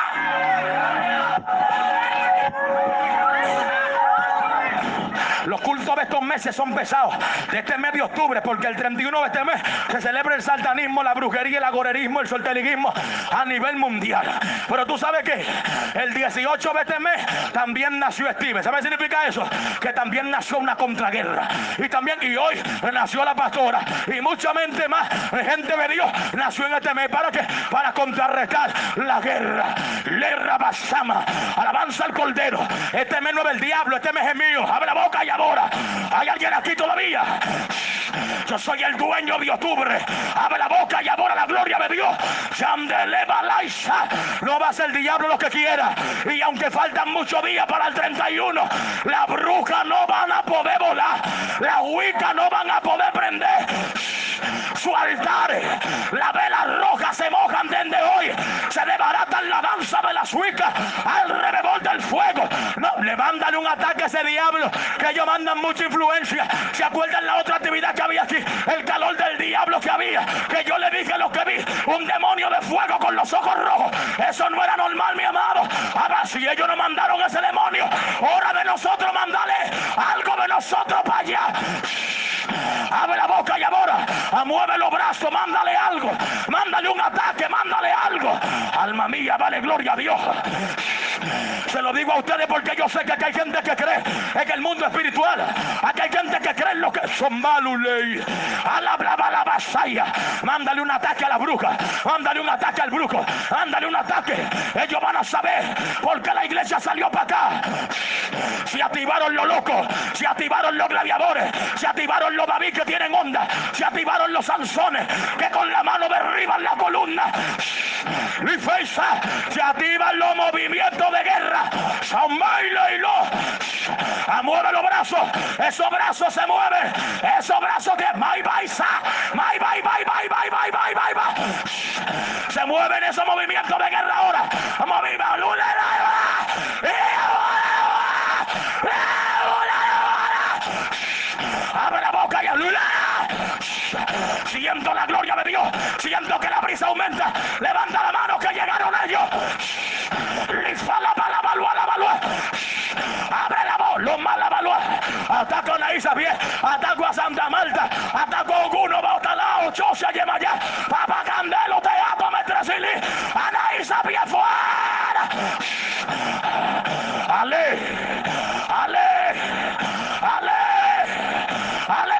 Los cultos de estos meses son pesados. De este mes de octubre, porque el 31 de este mes se celebra el satanismo, la brujería, el agorerismo, el solteriguismo a nivel mundial. Pero tú sabes que el 18 de este mes también nació Steve. ¿Sabes qué significa eso? Que también nació una contraguerra. Y también, y hoy nació la pastora. Y mucha mente más, gente de Dios, nació en este mes. ¿Para qué? Para contrarrestar la guerra. Lerra basama. Alabanza al cordero. Este mes no es el diablo, este mes es mío. Abre la boca y ahora. ¿Hay alguien aquí todavía? Yo soy el dueño de octubre. Abre la boca y ahora la gloria de Dios. No va a ser el diablo lo que quiera. Y aunque faltan muchos días para el 31, la bruja no van a poder volar. La huica no van a poder prender su altar. La vela roja se mojan desde hoy. Se desbaratan la danza de las huicas alrededor del fuego. No, levántale un ataque a ese diablo que ellos mandan mucha influencia. ¿Se acuerdan la otra actividad que había aquí? El calor del diablo que había. Que yo le dije lo que vi. Un demonio de fuego con los ojos rojos. Eso no era normal, mi amado. Ahora, si ellos no mandaron ese demonio, hora de nosotros mandarle algo de nosotros para allá. Abre la boca y ahora. Mueve los brazos, mándale algo. Mándale un ataque, mándale algo. Alma mía, vale gloria a Dios. Se lo digo a ustedes porque yo sé que aquí hay gente que cree en el mundo espiritual. Aquí hay gente que cree en lo que son maluley. Alabla la vasalla. Mándale un ataque a la bruja. Mándale un ataque al brujo. Mándale un ataque. Ellos van a saber por qué la iglesia salió para acá. Se activaron los locos. Se activaron los gladiadores. Se activaron los David que tienen onda. Se activaron los Sansones que con la mano derriban la columna. Y fecha. Se activan los movimientos de guerra. San y lo. Mueve los brazos. Esos brazos se mueven. Esos brazos que. My baisa. Se mueven esos movimientos de guerra ahora. Movimiento. Abre la boca y alula. Siento la gloria de Dios. Siento que la brisa aumenta. Levanta la mano que llegaron ellos. Abre la voz. Los malabalua. Ataco a Isabel. Ataco a Santa Marta. Ataco a Oguno, Bautalao, Chosia, Yemayá. Papa Candelo, Teatro, Metresili. Ana Isabel fuera. Ale. Ale.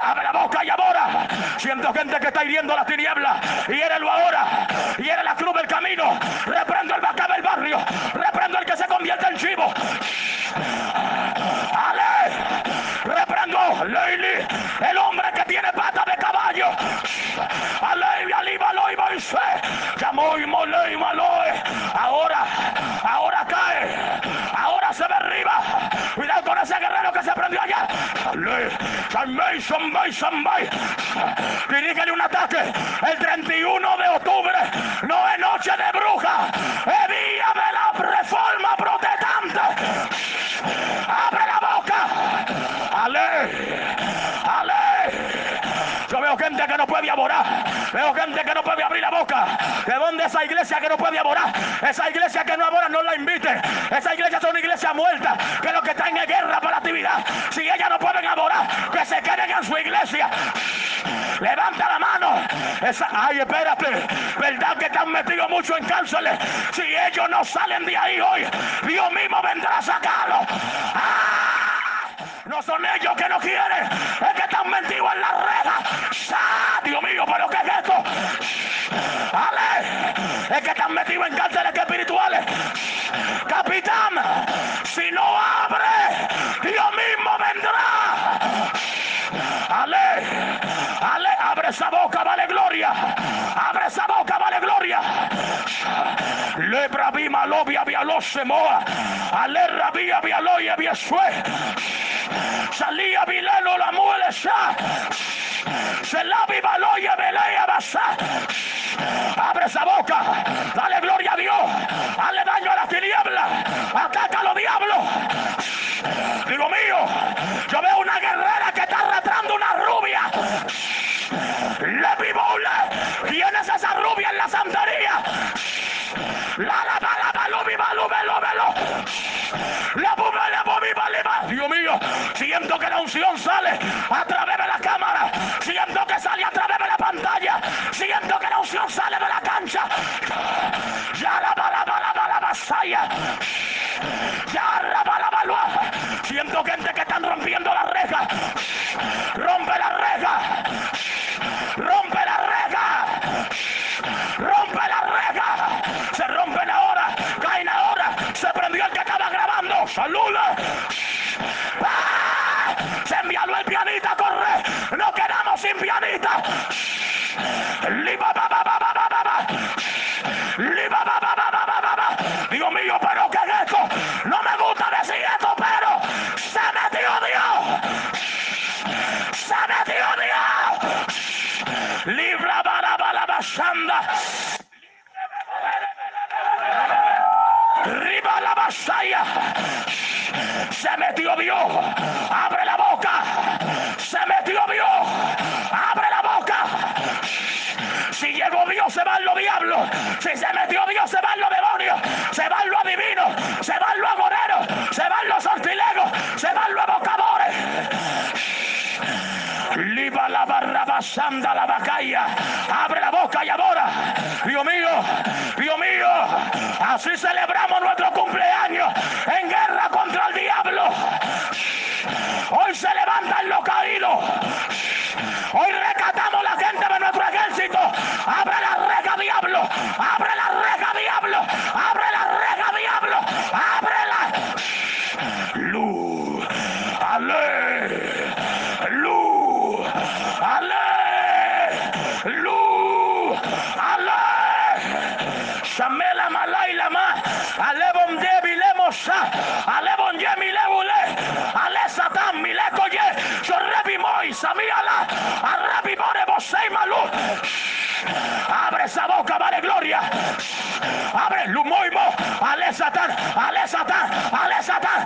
Abre la boca y gente que está hiriendo las tinieblas. Hiérelo ahora. Hiere la cruz del camino. Reprendo el vaca del barrio. Reprendo el que se convierte en chivo. Ale. Reprendo. Leili. El hombre que tiene pata de caballo. Ale. Aliba. Loiba. Llamó Hoy mole y maloe. Ahora, ahora cae. Ahora se derriba. Cuidado ese guerrero que se prendió allá. Sambay, Sambay, Sambay. Dirígele un ataque. El 31 de octubre. No es noche de bruja. Es día de la reforma protestante. Abre la boca. Ale. Ale. Yo veo gente que no puede aborar. Veo gente que no puede abrir la boca. ¿De dónde esa iglesia que no puede aborar? Esa iglesia que no abora no la invite. Esa iglesia es una iglesia muerta. Que lo que está en guerra para actividad. Si ellas no pueden aborar, que se queden en su iglesia. Levanta la mano. Ay, espérate. ¿Verdad que están metidos mucho en cárceles? Si ellos no salen de ahí hoy, Dios mismo vendrá a sacarlos. ¡Ah! No son ellos que no quieren, es que están metidos en la reja. Dios mío, pero ¿qué es esto? Ale, es que están metidos en cárceles espirituales. Capitán, si no abre, Dios mismo vendrá. Ale, ale, abre esa boca, vale gloria. Abre esa boca, vale gloria. Lebra bima lobia lo semoa. Ale rabia bialoya biasue. Salía Vilelo la muele Se la viva loya belea basa. Abre esa boca. Dale gloria a Dios. Dale daño a la tiniebla. Ataca a los diablos. Digo mío, yo veo una guerrera que está arrastrando una rubia. ¡La pibola! ¡Tienes esa rubia en la santería! Dios mío, siento que la unción sale a través de la cámara. Siento que sale a través de la pantalla. Siento que la unción sale de la cancha. Ya la bala bala bala basaya. Ya la bala bala. Siento gente que están rompiendo la reja. Rompe la reja. Rompe la Saluda. ¡Ah! Se envió el pianista, corre. No quedamos sin pianista. Dios mío, pero ¿qué es esto? No me gusta decir esto, pero se metió Dios. Se metió Dios. Libra para la Riba la vasalla. Se metió Dios. Abre la boca. Se metió Dios. Abre la boca. Si llegó Dios, se van los diablos. Si se metió Dios, se van los demonios. Se van los adivinos. Se van los agoreros. Se van los sortilegos. Se van los evocadores. Liba la barra basanda la bacaya. Abre la boca y ahora. Dios mío, Dios. Así celebramos nuestro cumpleaños en guerra contra el diablo. Hoy se levantan los caídos. Hoy rescatamos la gente de nuestro ejército. Abre la reja, diablo. Abre la reja, diablo. Abre la reja, diablo. Ábrela. Luz. Ale. Luz. Ale. Luz. Ale. Shamela malay lama. Ale bon debi lemosa. Ale bon yemi lebule. Ale satan mileko ye. Arrebi more bosei malu. Abre esa boca, vale gloria. Abre lumoimo. Ale Satán, ale Satán, ale Satán,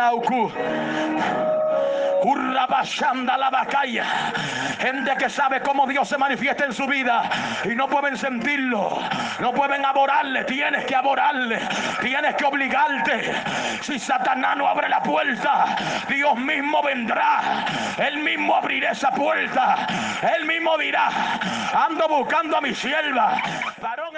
Shandanauku. la bacaya. Gente que sabe cómo Dios se manifiesta en su vida y no pueden sentirlo, no pueden adorarle. Tienes que adorarle, tienes que obligarte. Si Satanás no abre la puerta, Dios mismo vendrá. Él mismo abrirá esa puerta. Él mismo dirá: Ando buscando a mi sierva.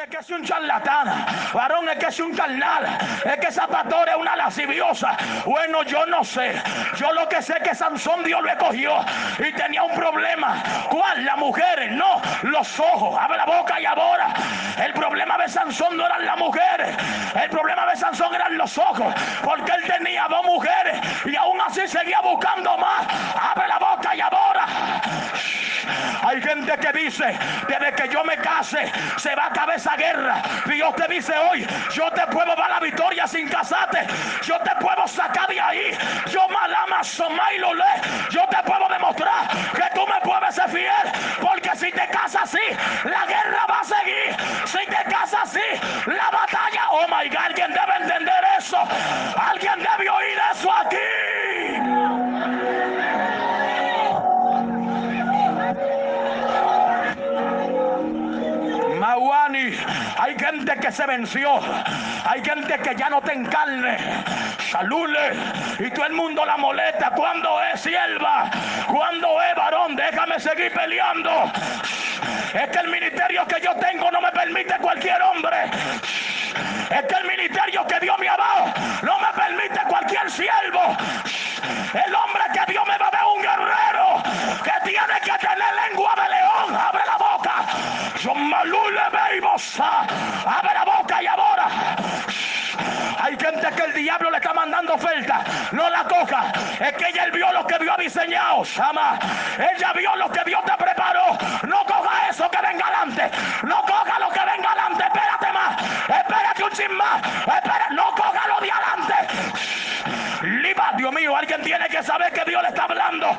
Es que es un charlatán. Varón es que es un carnal. Es que esa pastora es una lasciviosa. Bueno, yo no sé. Yo lo que sé es que Sansón Dios lo escogió y tenía un problema. ¿Cuál? Las mujeres, no, los ojos. Abre la boca y ahora. El problema de Sansón no eran las mujeres. El problema de Sansón eran los ojos. Porque él tenía dos mujeres y aún así seguía buscando más. Abre la boca y ahora. Hay gente que dice, desde que yo me case, se va a acabar esa guerra. Dios te dice hoy, yo te puedo dar la victoria sin casarte. Yo te puedo sacar de ahí. Yo malama y lo. Yo te puedo demostrar que tú me puedes ser fiel. Porque si te casas así, la guerra va a seguir. Si te casas así, la batalla. Oh my God, alguien debe entender eso. Alguien debe oír eso aquí. Hay gente que se venció, hay gente que ya no te encarne, salule, y todo el mundo la molesta. Cuando es sierva, cuando es varón, déjame seguir peleando. Es que el ministerio que yo tengo no me permite cualquier hombre. Es que el ministerio que Dios me ha dado no me ella vio lo que Dios ha diseñado. Sama. Ella vio lo que Dios te preparó. No coja eso que venga adelante. No coja lo que venga adelante. Espérate más. Espérate un chin más. Espera. No coja lo de adelante. Liba, Dios mío, alguien tiene que saber que Dios le está hablando.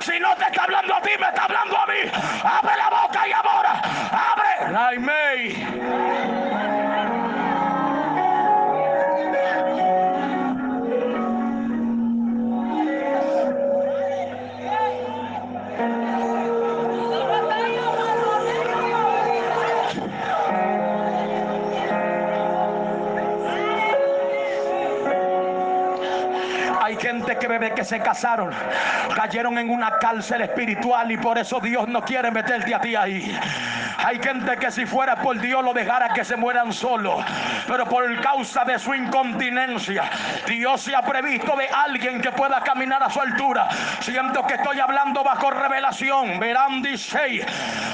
Si no te está hablando a ti, me está hablando a mí. Abre la boca y ahora. Abre. Ay, que se casaron cayeron en una cárcel espiritual y por eso Dios no quiere meterte a ti ahí. Hay gente que si fuera por Dios lo dejara que se mueran solos. Pero por causa de su incontinencia, Dios se ha previsto de alguien que pueda caminar a su altura. Siento que estoy hablando bajo revelación. Verán, dice.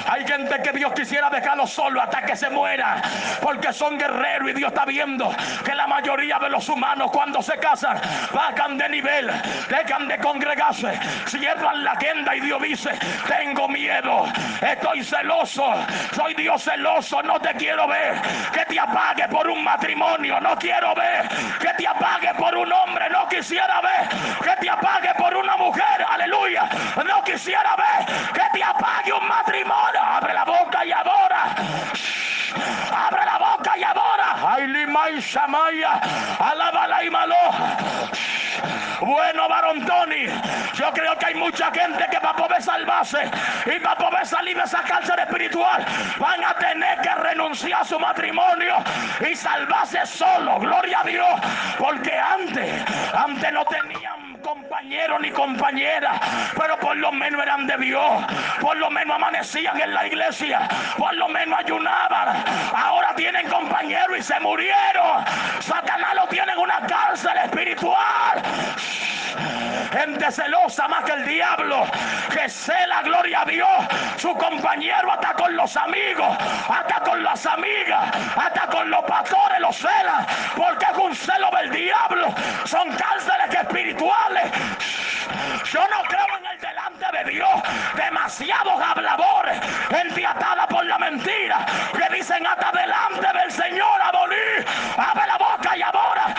Hay gente que Dios quisiera dejarlo solo hasta que se muera. Porque son guerreros y Dios está viendo que la mayoría de los humanos cuando se casan bajan de nivel, dejan de congregarse, cierran la agenda y Dios dice, tengo miedo, estoy celoso, soy Dios celoso, no te quiero ver. Que te apague por un matrimonio, no quiero ver. Que te apague por un hombre, no quisiera ver. Que te apague por una mujer, aleluya. No quisiera ver. Que te apague un matrimonio. Abre la boca y adora. Abre la boca y adora. Ay, lima y shamaya. Alábala y malo. Bueno, varón Tony, yo creo que hay mucha gente que va a poder salvarse y va a poder salir de esa cárcel espiritual van a tener que renunciar a su matrimonio y salvarse solo. Gloria a Dios, porque antes, antes no tenían compañero ni compañera, pero por lo menos eran de Dios, por lo menos amanecían en la iglesia, por lo menos ayunaban. Ahora tienen compañero y se murieron. Satanás lo tiene en una cárcel espiritual. Gente celosa más que el diablo. Que sé la gloria a Dios. Su compañero hasta con los amigos. Hasta con las amigas. Hasta con los pastores los celan. Porque es un celo del diablo. Son cárceles espirituales. Yo no creo en el delante de Dios. Demasiados habladores. Enfiatada por la mentira. Que dicen hasta delante del Señor. Adoní. Abre la boca y ahora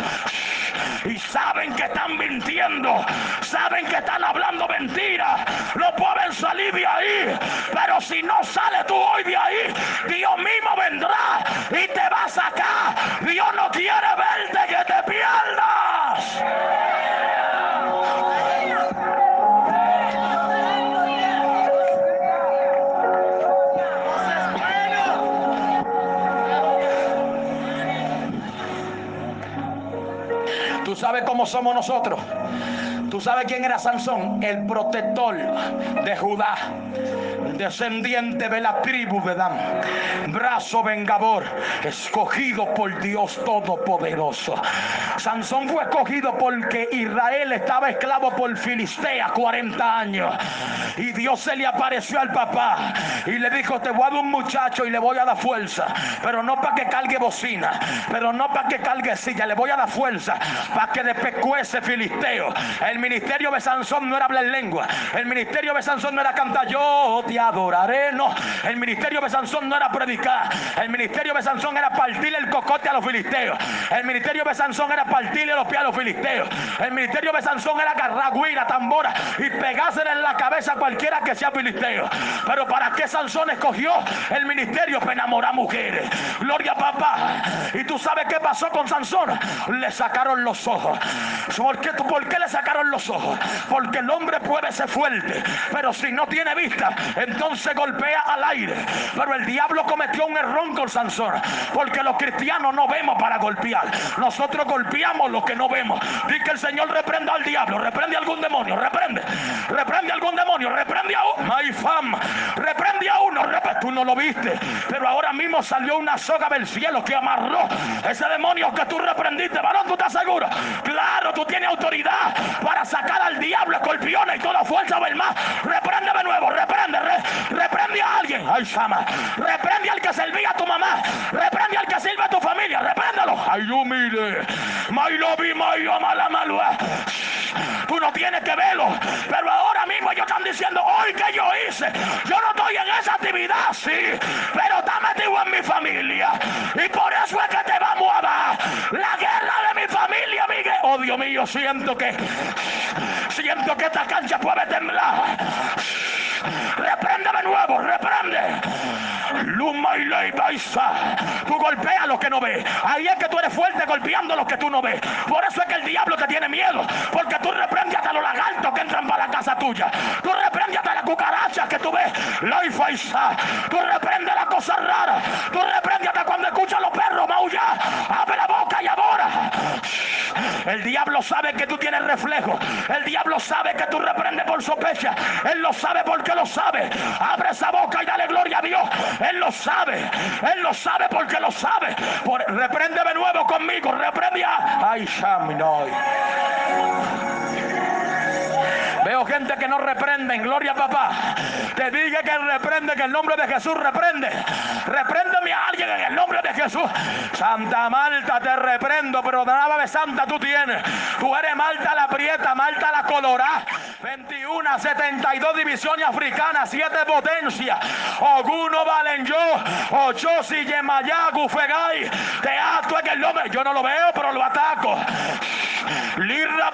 y saben que están mintiendo, saben que están hablando mentiras, no pueden salir de ahí, pero si no sale tú hoy de ahí, Dios mismo vendrá y te va a sacar. Dios no quiere verte que te ¿Tú sabes cómo somos nosotros? ¿Tú sabes quién era Sansón? El protector de Judá, descendiente de la tribu de Dan, brazo vengador, escogido por Dios Todopoderoso. Sansón fue escogido porque Israel estaba esclavo por Filistea 40 años. Y Dios se le apareció al papá y le dijo, te voy a dar un muchacho y le voy a dar fuerza, pero no para que cargue bocina, pero no para que cargue silla, le voy a dar fuerza para que despecue ese filisteo. El ministerio de Sansón no era hablar lengua, el ministerio de Sansón no era cantar yo te adoraré, no, el ministerio de Sansón no era predicar, el ministerio de Sansón era partirle el cocote a los filisteos, el ministerio de Sansón era partirle los pies a los filisteos, el ministerio de Sansón era agarrar guira, tambora y pegársela en la cabeza a cualquiera que sea filisteo. Pero ¿para qué Sansón escogió el ministerio para enamorar mujeres? Gloria a papá. Y tú sabes qué pasó con Sansón. Le sacaron los ojos. ¿Por qué, ¿Por qué le sacaron los ojos? Porque el hombre puede ser fuerte, pero si no tiene vista, entonces golpea al aire. Pero el diablo cometió un error con Sansón, porque los cristianos no vemos para golpear. Nosotros golpeamos lo que no vemos. Dice que el Señor reprenda al diablo, reprende algún demonio, reprende, reprende algún demonio, reprende a uno, my fam, reprende a uno, tú no lo viste, pero ahora mismo salió una soga del cielo que amarró ese demonio que tú reprendiste, varón, tú estás seguro, claro, tú tienes autoridad para sacar al diablo, escorpiones y toda fuerza del más, reprende de nuevo, reprende, reprende a alguien, ay, chama, reprende al que servía a tu mamá, reprende al que sirve a tu familia, repréndelo, ay, yo mire, my my mala malua. Tú no tienes que verlo. Pero ahora mismo ellos están diciendo, hoy que yo hice. Yo no estoy en esa actividad, sí. Pero está metido en mi familia. Y por eso es que te vamos a dar la guerra de mi familia, Miguel. Oh Dios mío, siento que, siento que esta cancha puede temblar. Reprende de nuevo, reprende. Luma y ley Tú golpeas a los que no ves. Ahí es que tú eres fuerte golpeando a los que tú no ves. Por eso es que el diablo te tiene miedo. Porque tú reprendes hasta los lagartos que entran para la casa tuya. Tú reprendes hasta las cucarachas que tú ves. Ley Tú reprendes las cosas raras. Tú reprendes hasta cuando escuchas a los perros maullar. Abre la boca y ahora. El diablo sabe que tú tienes reflejo. El diablo sabe que tú reprendes por sospecha. Él lo sabe porque lo sabe. Abre esa boca y dale gloria a Dios. Él lo sabe. Él lo sabe porque lo sabe. Por, reprende de nuevo conmigo. Reprende. Ay, Shaminoi. Veo gente que no reprenden. Gloria papá. Te dije que reprende, que el nombre de Jesús reprende. Repréndeme a alguien en el nombre de Jesús. Santa Malta, te reprendo, pero de Santa tú tienes. Tú eres Malta la Prieta, Malta la Colorá. 21, 72 divisiones africanas, 7 potencias. Oguno Valenyo, Ochosi, Yemayá, Gufegay. Te ato en el nombre. Yo no lo veo, pero lo ataco. Lirra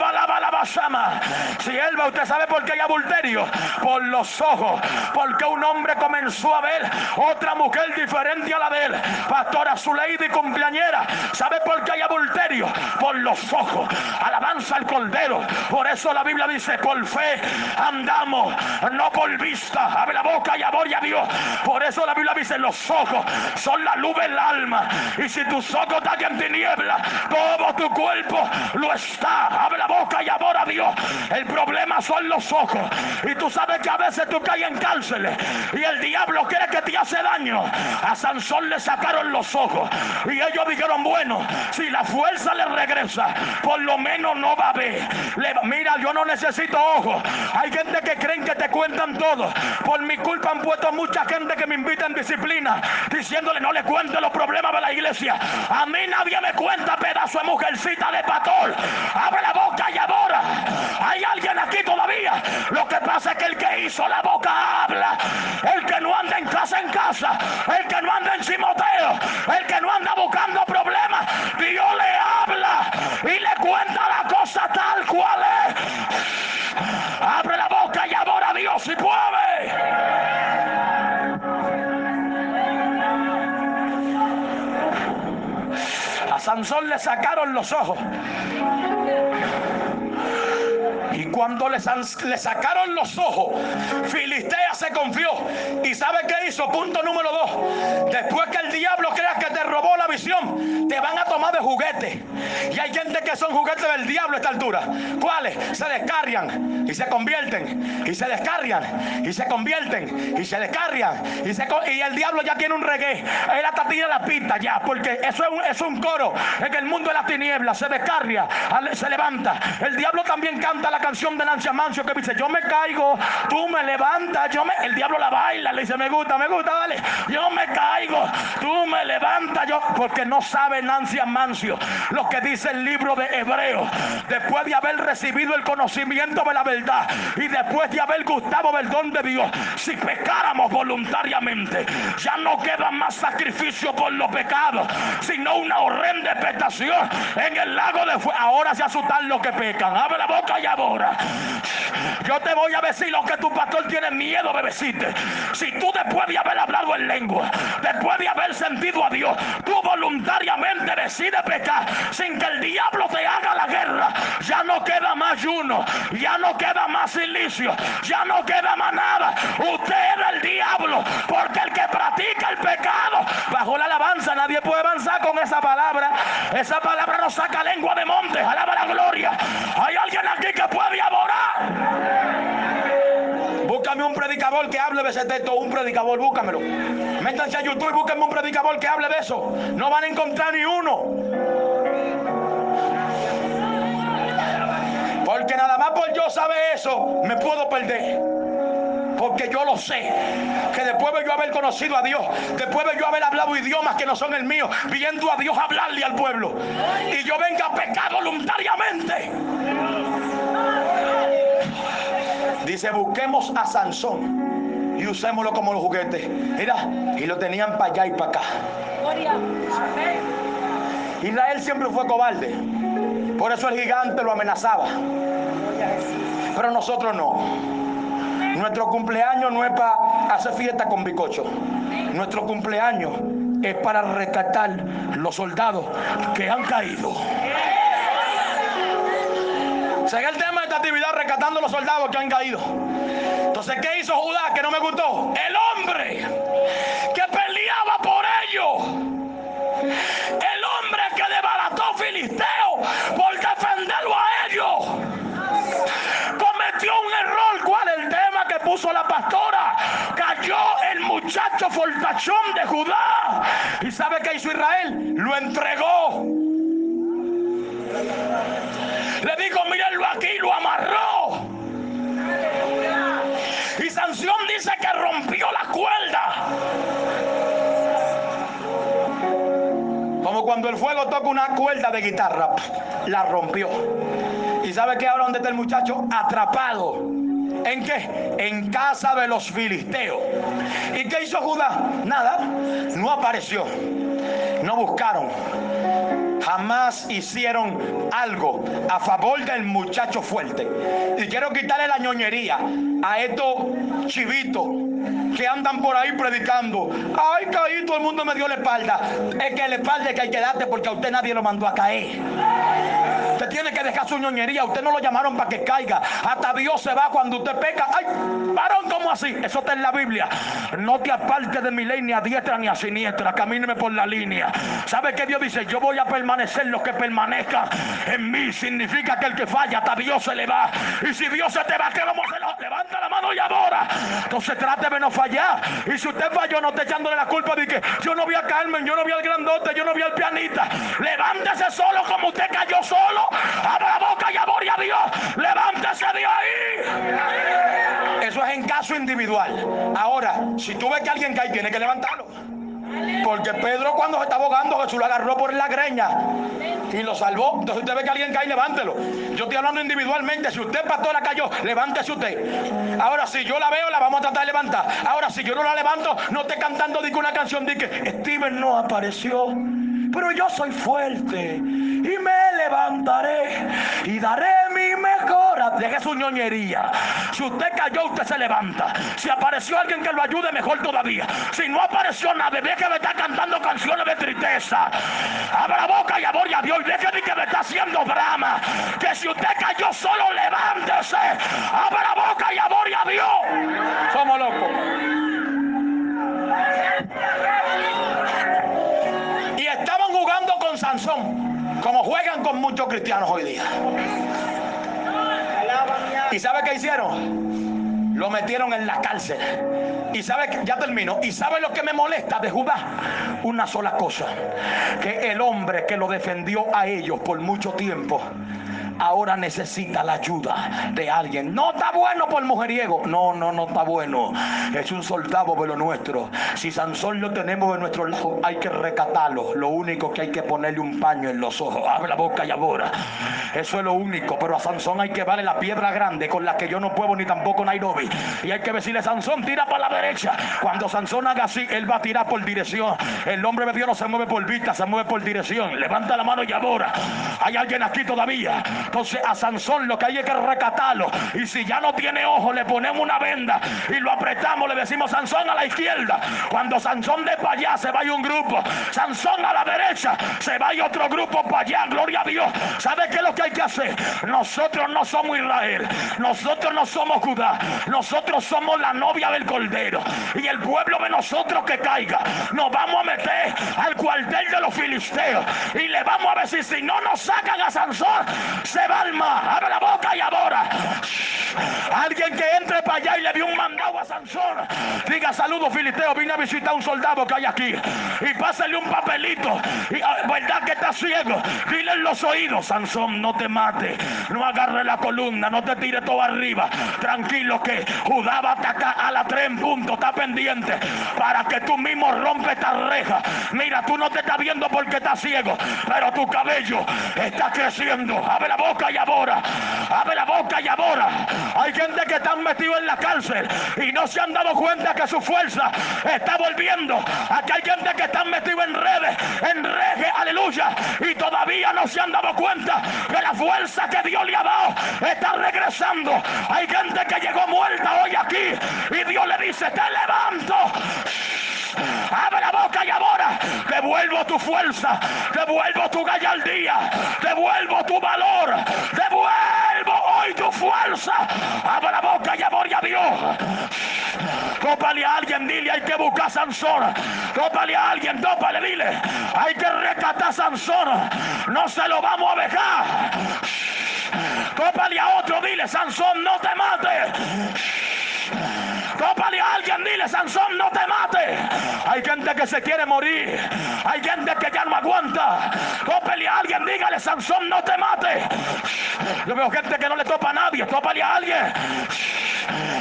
basama. Si él va, usted sabe por qué hay adulterio. Por los ojos. Porque un hombre comenzó a ver otra mujer diferente a la de él. Pastora Zuleide cumpleañera. ¿Sabe por qué hay adulterio? Por los ojos. Alabanza al cordero. Por eso la Biblia dice, por fe andamos, no por vista. Abre la boca y adora a Dios. Por eso la Biblia dice, los ojos son la luz del alma. Y si tus ojos están en tiniebla, todo tu cuerpo lo está. Abre la boca y adora a Dios. El problema son los ojos. Y tú sabes que a veces tú caes en cárceles y el diablo quiere que te hace daño. A Sansón le sacaron los ojos y ellos dijeron, bueno, si la fuerza le regresa, por lo menos no va a ver. mira, yo no necesito ojos. Hay gente que creen que te cuentan todo. Por mi culpa han puesto mucha gente que me invita en disciplina, diciéndole no le cuente los problemas de la iglesia. A mí nadie me cuenta pedazo de mujercita de pastor. Abre la boca y ahora. Hay alguien aquí todavía. Lo que pasa es que el que hizo la boca habla. El que no anda en casa en casa. El que no anda en simoteo. El que no anda buscando problemas. Dios le habla y le cuenta la cosa tal cual es. Abre la boca y adora Dios si puede. Sansón le sacaron los ojos. Y Cuando le, sacaron los ojos, Filistea se confió. ¿Y sabe qué hizo? Punto número dos. Después que el diablo crea que te robó la visión, te van a tomar de juguete. Y hay gente que son juguetes del diablo a esta altura. ¿Cuáles? Se descargan y se convierten. Y se descargan y se convierten. Y se descargan. Y, el diablo ya tiene un reggae. Él hasta tira la pista ya. Porque eso es un, es un coro. En el mundo de las tinieblas se descarga, se levanta. El diablo también canta la canción de Nancy Amancio que dice: Yo me caigo, tú me levantas. Yo me, el diablo la baila. Le dice: Me gusta, me gusta, dale. Yo me caigo, tú me levantas. Yo, porque no sabe Nancy Amancio lo que dice el libro de Hebreos. Después de haber recibido el conocimiento de la verdad y después de haber gustado del don de Dios, si pecáramos voluntariamente, ya no queda más sacrificio por los pecados, sino una horrenda expectación en el lago de fuego. Ahora se asustan los que pecan. Abre la boca y Yo te voy a decir lo que tu pastor tiene miedo de decirte. Si tú después de haber hablado en lengua, después de haber sentido a Dios, tú voluntariamente decides pecar sin que el diablo te haga la guerra, ya no queda más uno, ya no queda más silicio, ya no queda más nada. Usted es el diablo, porque el que practica el pecado, bajo la alabanza, nadie puede avanzar con esa palabra. Esa palabra no saca lengua de monte, alaba ese texto, un predicador, búscamelo. Métanse a YouTube y búsquenme un predicador que hable de eso. No van a encontrar ni uno. Porque nada más por yo saber eso, me puedo perder. Porque yo lo sé. Que después de yo haber conocido a Dios, después de yo haber hablado idiomas que no son el mío, viendo a Dios hablarle al pueblo, y yo venga a pecar voluntariamente. Dice, busquemos a Sansón y usémoslo como los juguetes. Mira, y lo tenían para allá y para acá. Israel siempre fue cobarde. Por eso el gigante lo amenazaba. Pero nosotros no. Nuestro cumpleaños no es para hacer fiesta con bicocho. Nuestro cumpleaños es para rescatar los soldados que han caído. Sigue el tema de esta actividad rescatando los soldados que han caído. Entonces, ¿qué hizo Judá que no me gustó? El hombre que peleaba por ellos el hombre que desbarató Filisteo por defenderlo a ellos. Cometió un error. ¿Cuál es el tema que puso la pastora? Cayó el muchacho fortachón de Judá. ¿Y sabe qué hizo Israel? Lo entregó. Le dijo, mírenlo aquí, lo amarró. Rompió la cuerda. Como cuando el fuego toca una cuerda de guitarra, la rompió. ¿Y sabe qué ahora dónde está el muchacho? Atrapado. ¿En qué? En casa de los filisteos. ¿Y qué hizo Judá? Nada. No apareció. No buscaron. Jamás hicieron algo a favor del muchacho fuerte. Y quiero quitarle la ñoñería a estos chivitos que andan por ahí predicando. Ay, caí, todo el mundo me dio la espalda. Es que la espalda es que hay que darte porque a usted nadie lo mandó a caer. Tiene que dejar su ñoñería. Usted no lo llamaron para que caiga. Hasta Dios se va cuando usted peca. Ay, varón, ¿cómo así? Eso está en la Biblia. No te apartes de mi ley ni a diestra ni a siniestra. Camíneme por la línea. ¿Sabe qué Dios dice? Yo voy a permanecer. Lo que permanezca en mí significa que el que falla hasta Dios se le va. Y si Dios se te va, ¿qué vamos a hacer? Levanta la mano y adora. Entonces trate de no fallar. Y si usted falló, no esté echándole la culpa de que yo no vi a Carmen, yo no vi al grandote, yo no vi al pianista. Levántese solo como usted cayó solo. Abra la boca y adore a Dios. Levántese de ahí. Eso es en caso individual. Ahora, si tú ves que alguien cae, tiene que levantarlo. Porque Pedro cuando se estaba ahogando, Jesús lo agarró por la greña y lo salvó. Entonces usted ve que alguien cae, levántelo. Yo estoy hablando individualmente. Si usted pastora cayó, levántese usted. Ahora si yo la veo, la vamos a tratar de levantar. Ahora si yo no la levanto, no esté cantando de una canción de que Steven no apareció. Pero yo soy fuerte y me levantaré y daré mi mejor deje su ñoñería. Si usted cayó, usted se levanta. Si apareció alguien que lo ayude, mejor todavía. Si no apareció nada, ve que me está cantando canciones de tristeza. Abra boca y abore a Dios y deje que me está haciendo drama. Que si usted cayó solo, levántese. Abra boca y abore a Dios. Somos locos. Juegan con muchos cristianos hoy día. ¿Y sabe qué hicieron? Lo metieron en la cárcel. Y sabe que ya termino. Y sabe lo que me molesta de Judá. Una sola cosa. Que el hombre que lo defendió a ellos por mucho tiempo ahora necesita la ayuda de alguien. No está bueno por mujeriego. No, no, no está bueno. Es un soldado de lo nuestro. Si Sansón lo tenemos de nuestro lado, hay que recatarlo. Lo único que hay que ponerle un paño en los ojos. Abre la boca y ahora. Eso es lo único. Pero a Sansón hay que darle la piedra grande con la que yo no puedo ni tampoco Nairobi. Y hay que decirle, Sansón, tira para la derecha. Cuando Sansón haga así, él va a tirar por dirección. El hombre de Dios no se mueve por vista, se mueve por dirección. Levanta la mano y ahora. Hay alguien aquí todavía entonces a Sansón lo que hay es que recatarlo. Y si ya no tiene ojo, le ponemos una venda y lo apretamos, le decimos Sansón a la izquierda. Cuando Sansón de para allá se vaya un grupo. Sansón a la derecha se vaya otro grupo para allá. Gloria a Dios. ¿Sabe qué es lo que hay que hacer? Nosotros no somos Israel. Nosotros no somos Judá. Nosotros somos la novia del Cordero. Y el pueblo de nosotros que caiga. Nos vamos a meter al cuartel de los filisteos. Y le vamos a decir, si no nos sacan a Sansón, se alma, abre la boca y ahora. Alguien que entre para allá y le dio un mandado a Sansón. Diga saludos filisteo, vine a visitar a un soldado que hay aquí. Y pásale un papelito. Y, ah, ¿Verdad que está ciego? Dile en los oídos, Sansón, no te mate. No agarre la columna, no te tire todo arriba. Tranquilo que Judá va a atacar a la tren punto, está pendiente. Para que tú mismo rompes esta reja. Mira, tú no te estás viendo porque estás ciego. Pero tu cabello está creciendo. Abre la boca y ahora. Abre la boca y ahora. Hay gente que están metidos en la cárcel y no se han dado cuenta que su fuerza está volviendo. Aquí hay gente que están metidos en redes, en redes, aleluya. Y todavía no se han dado cuenta que la fuerza que Dios le ha dado está regresando. Hay gente que llegó muerta hoy aquí y Dios le dice, te levanto. Abre la boca y ahora devuelvo tu fuerza, devuelvo tu gallardía, devuelvo tu valor, devuelvo hoy tu fuerza. Abre la boca y ahora a Dios. Tópale a alguien, dile, hay que buscar a Sansón. Tópale a alguien, tópale, dile. Hay que rescatar a Sansón. No se lo vamos a dejar. Tópale a otro, dile, Sansón, no te mates. Tópale a alguien, dile, Sansón, no te mate. Hay gente que se quiere morir. Hay gente que ya no aguanta. Tópale a alguien, dígale, Sansón, no te mate. Yo veo gente que no le topa a nadie. Tópale a alguien.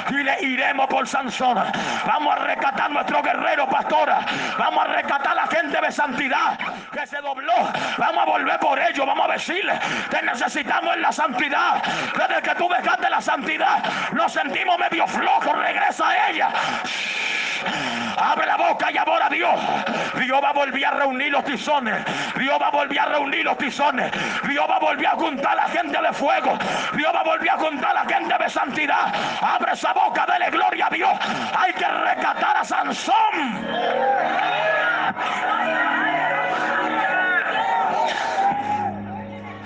Dile, iremos por Sansón. Vamos a rescatar nuestro guerrero, pastora. Vamos a rescatar a la gente de santidad que se dobló. Vamos a volver por ellos. Vamos a decirle, te necesitamos en la santidad. Desde que tú dejaste la santidad, nos sentimos medio flojos. Regresa ella. Abre la boca y ahora Dios. Dios va a volver a reunir los tizones. Dios va a volver a reunir los tizones. Dios va a volver a juntar a la gente de fuego. Dios va a volver a juntar a la gente de santidad. Abre esa boca, dele gloria a Dios. Hay que rescatar a Sansón.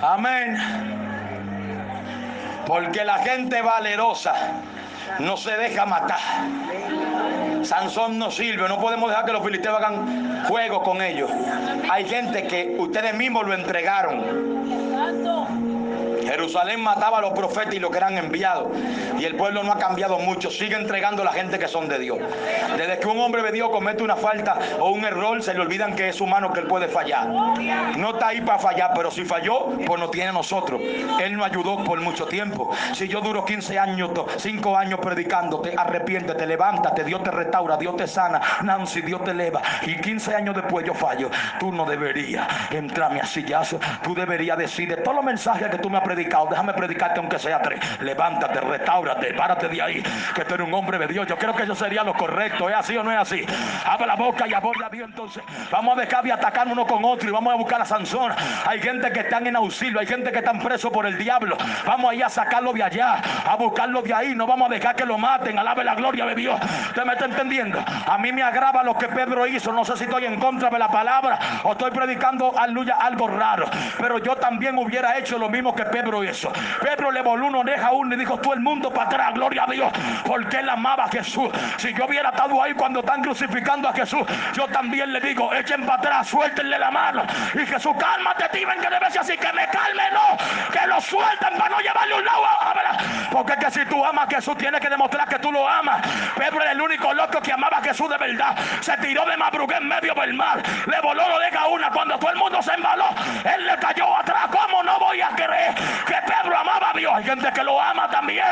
Amén. Porque la gente valerosa no se deja matar. Sansón no sirve, no podemos dejar que los filisteos hagan juego con ellos. Hay gente que ustedes mismos lo entregaron. Jerusalén mataba a los profetas y los que eran enviados. Y el pueblo no ha cambiado mucho. Sigue entregando a la gente que son de Dios. Desde que un hombre de Dios comete una falta o un error, se le olvidan que es humano, que él puede fallar. No está ahí para fallar, pero si falló, pues no tiene nosotros. Él nos ayudó por mucho tiempo. Si yo duro 15 años, 5 años predicándote, arrepiéntete, levántate, Dios te restaura, Dios te sana. Nancy, Dios te eleva. Y 15 años después yo fallo. Tú no deberías entrarme a sillazo. Tú deberías decir de todos los mensajes que tú me has predicado déjame predicarte aunque sea tres. Levántate, restáurate, párate de ahí, que tú eres un hombre de Dios. Yo creo que eso sería lo correcto. ¿Es así o no es así? Abre la boca y aborda Dios entonces. Vamos a dejar de atacar uno con otro y vamos a buscar a Sansón. Hay gente que están en auxilio, hay gente que están presos por el diablo. Vamos ahí a sacarlo de allá, a buscarlo de ahí. No vamos a dejar que lo maten. Alabe la gloria de Dios. ¿Usted me está entendiendo? A mí me agrava lo que Pedro hizo. No sé si estoy en contra de la palabra o estoy predicando, aleluya, algo raro. Pero yo también hubiera hecho lo mismo que Pedro hizo. Pedro le voló una oreja a uno y dijo, todo el mundo para atrás, gloria a Dios, porque él amaba a Jesús. Si yo hubiera estado ahí cuando están crucificando a Jesús, yo también le digo, echen para atrás, suéltenle la mano. Y Jesús, cálmate, Timen, que debe ser así, que me calme, no, que lo suelten para no llevarle un lado a, Porque es que si tú amas a Jesús, tienes que demostrar que tú lo amas. Pedro era el único loco que amaba a Jesús de verdad. Se tiró de madrugada en medio del mar. Le voló lo deja una cuando todo el mundo se embaló. Él le cayó atrás. ¿Cómo no voy a creer que Pedro amaba a Dios? Hay gente que lo ama también.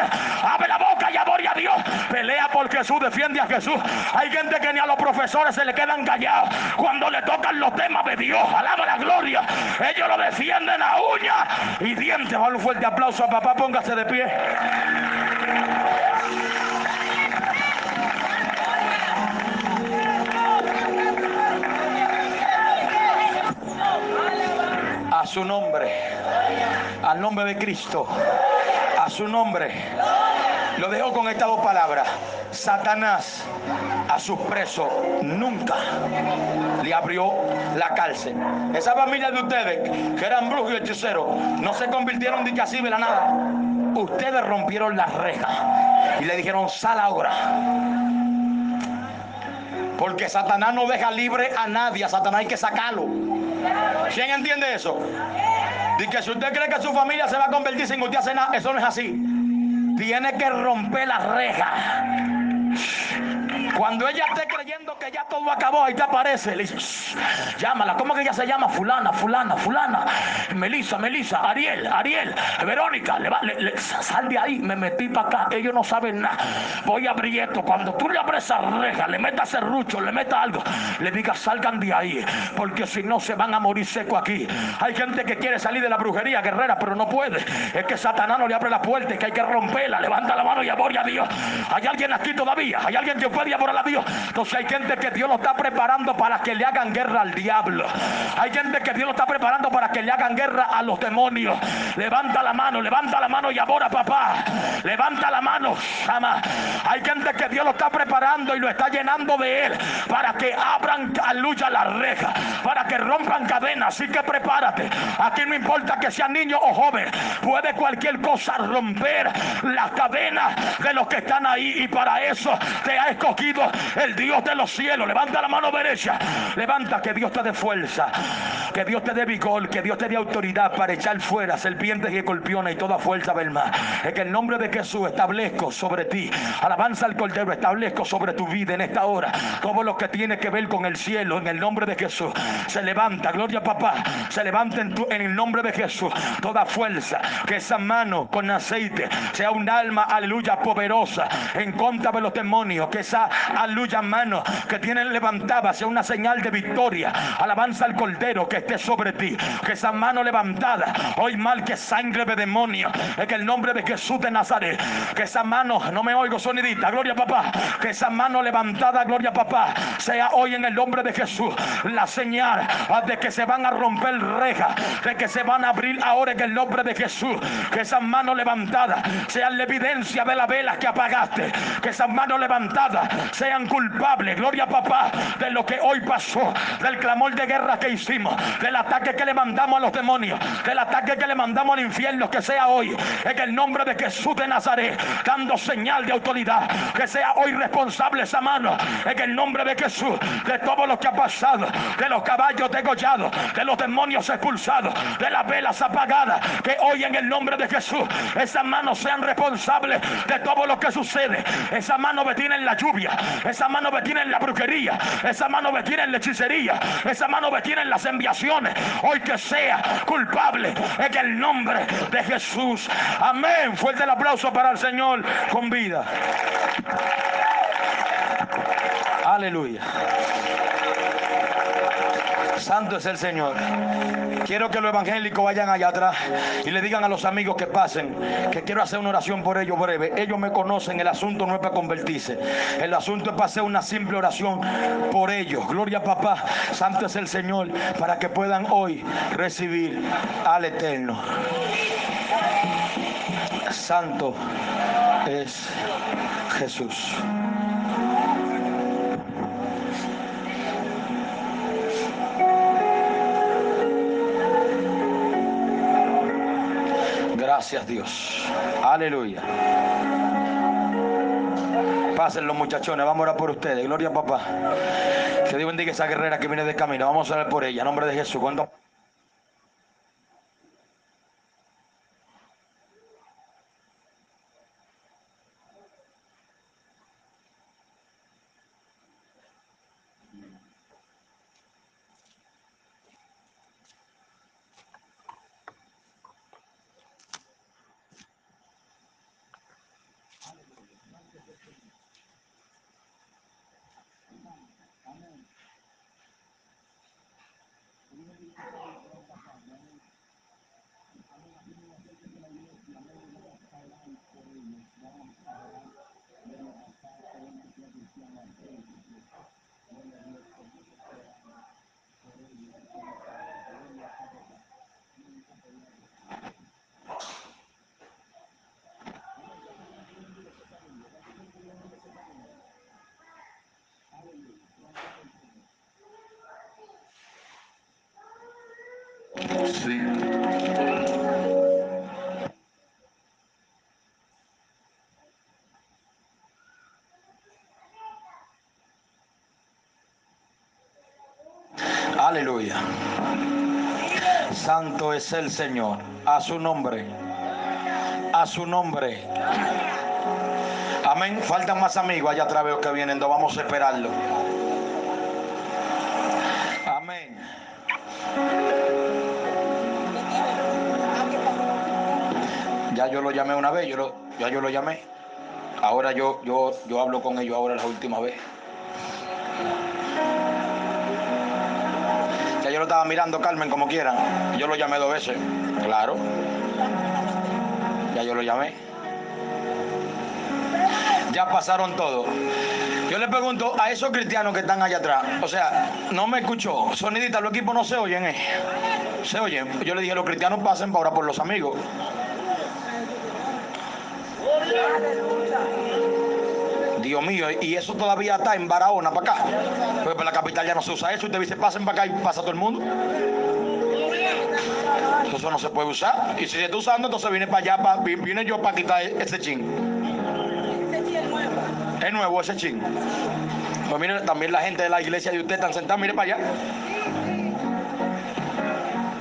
Abre la boca y adore a Dios. Pelea por Jesús, defiende a Jesús. Hay gente que ni a los profesores se le quedan callados cuando le tocan los temas de Dios. Alaba la gloria. Ellos lo defienden a uña y dientes. Vale un fuerte aplauso a papá. Póngase de pie. A su nombre, al nombre de Cristo, a su nombre. Lo dejo con estas dos palabras. Satanás a sus presos nunca le abrió la cárcel. Esa familia de ustedes, que eran brujos y hechiceros, no se convirtieron de que así de la nada. Ustedes rompieron las rejas y le dijeron, sal ahora. Porque Satanás no deja libre a nadie, a Satanás hay que sacarlo. ¿Quién entiende eso? Dice que si usted cree que su familia se va a convertir sin usted hacer nada, eso no es así. Tiene que romper las rejas. Cuando ella esté creyendo que ya todo acabó, ahí te aparece. Le dice, llámala. ¿Cómo que ella se llama? Fulana, fulana, fulana. Melissa, Melissa, Ariel, Ariel, Verónica. Le sal de ahí. Me metí para acá. Ellos no saben nada. Voy a abrir esto. Cuando tú le abres esa reja, le metas serrucho, le metas algo, le digas, salgan de ahí. Porque si no, se van a morir seco aquí. Hay gente que quiere salir de la brujería guerrera, pero no puede. Es que Satanás no le abre la puerta, y que hay que romperla. Levanta la mano y aboria a Dios. Hay alguien aquí todavía. Hay alguien que puede a Dios. Entonces hay gente que Dios lo está preparando para que le hagan guerra al diablo. Hay gente que Dios lo está preparando para que le hagan guerra a los demonios. Levanta la mano, levanta la mano y ahora papá. Levanta la mano, ama. Hay gente que Dios lo está preparando y lo está llenando de él para que abran lucha la reja, para que rompan cadenas. Así que prepárate. Aquí no importa que sea niño o joven, puede cualquier cosa romper las cadenas de los que están ahí y para eso te ha escogido el Dios de los cielos. Levanta la mano derecha. Levanta que Dios te dé fuerza. Que Dios te dé vigor. Que Dios te dé autoridad para echar fuera serpientes y escorpiones y toda fuerza del mar. Que el nombre de Jesús establezco sobre ti. Alabanza al Cordero. Establezco sobre tu vida en esta hora. Todo lo que tiene que ver con el cielo. En el nombre de Jesús. Se levanta. Gloria papá. Se levanta en, en el nombre de Jesús. Toda fuerza. Que esa mano con aceite sea un alma, aleluya, poderosa. En contra de los demonios. Que esa aleluya, mano que tienen levantada sea una señal de victoria. Alabanza al Cordero que esté sobre ti. Que esa mano levantada, hoy mal que sangre de demonio, que el nombre de Jesús de Nazaret, que esa mano, no me oigo sonidita, gloria papá, que esa mano levantada, gloria papá, sea hoy en el nombre de Jesús la señal de que se van a romper rejas, de que se van a abrir ahora en el nombre de Jesús. Que esa mano levantada sea la evidencia de la vela que apagaste. Que esa mano levantada sean culpables, gloria papá, de lo que hoy pasó, del clamor de guerra que hicimos, del ataque que le mandamos a los demonios, del ataque que le mandamos al infierno, que sea hoy, en el nombre de Jesús de Nazaret, dando señal de autoridad, que sea hoy responsable esa mano, en el nombre de Jesús, de todo lo que ha pasado, de los caballos degollados, de los demonios expulsados, de las velas apagadas, que hoy en el nombre de Jesús, esas manos sean responsables de todo lo que sucede, esa mano me tiene en la lluvia, esa mano me tiene en la brujería, esa mano me tiene en la hechicería, esa mano me tiene en las enviaciones. Hoy que sea culpable en el nombre de Jesús. Amén. Fuerte el aplauso para el Señor con vida. Aleluya. Santo es el Señor. Quiero que los evangélicos vayan allá atrás y le digan a los amigos que pasen que quiero hacer una oración por ellos breve. Ellos me conocen, el asunto no es para convertirse. El asunto es para hacer una simple oración por ellos. Gloria a papá. Santo es el Señor para que puedan hoy recibir al Eterno. Santo es Jesús. Gracias Dios. Aleluya. Pasen los muchachones, vamos a orar por ustedes. Gloria a papá. Que Dios bendiga esa guerrera que viene de camino. Vamos a orar por ella. En nombre de Jesús. Cuando Sí. Aleluya. Santo es el Señor. A su nombre. A su nombre. Amén. Faltan más amigos allá atrás veo que vienen. No vamos a esperarlo. Amén. Ya yo lo llamé una vez, yo lo, ya yo lo llamé. Ahora yo, yo, yo hablo con ellos ahora la última vez. Estaba mirando, Carmen, como quieran. Yo lo llamé dos veces. Claro. Ya yo lo llamé. Ya pasaron todo. Yo le pregunto a esos cristianos que están allá atrás, o sea, no me escuchó, sonidita, los equipos no se oyen, ¿eh? Se oyen. Yo le dije, los cristianos pasen para ahora por los amigos. Dios mío, y eso todavía está en Barahona para acá. Pues para la capital ya no se usa eso. Usted dice, pasen para acá y pasa todo el mundo. Eso no se puede usar. Y si se está usando, entonces viene para allá, para, viene yo para quitar ese chin. Es nuevo ese chin. Pues mire, también la gente de la iglesia de usted están sentados, mire para allá.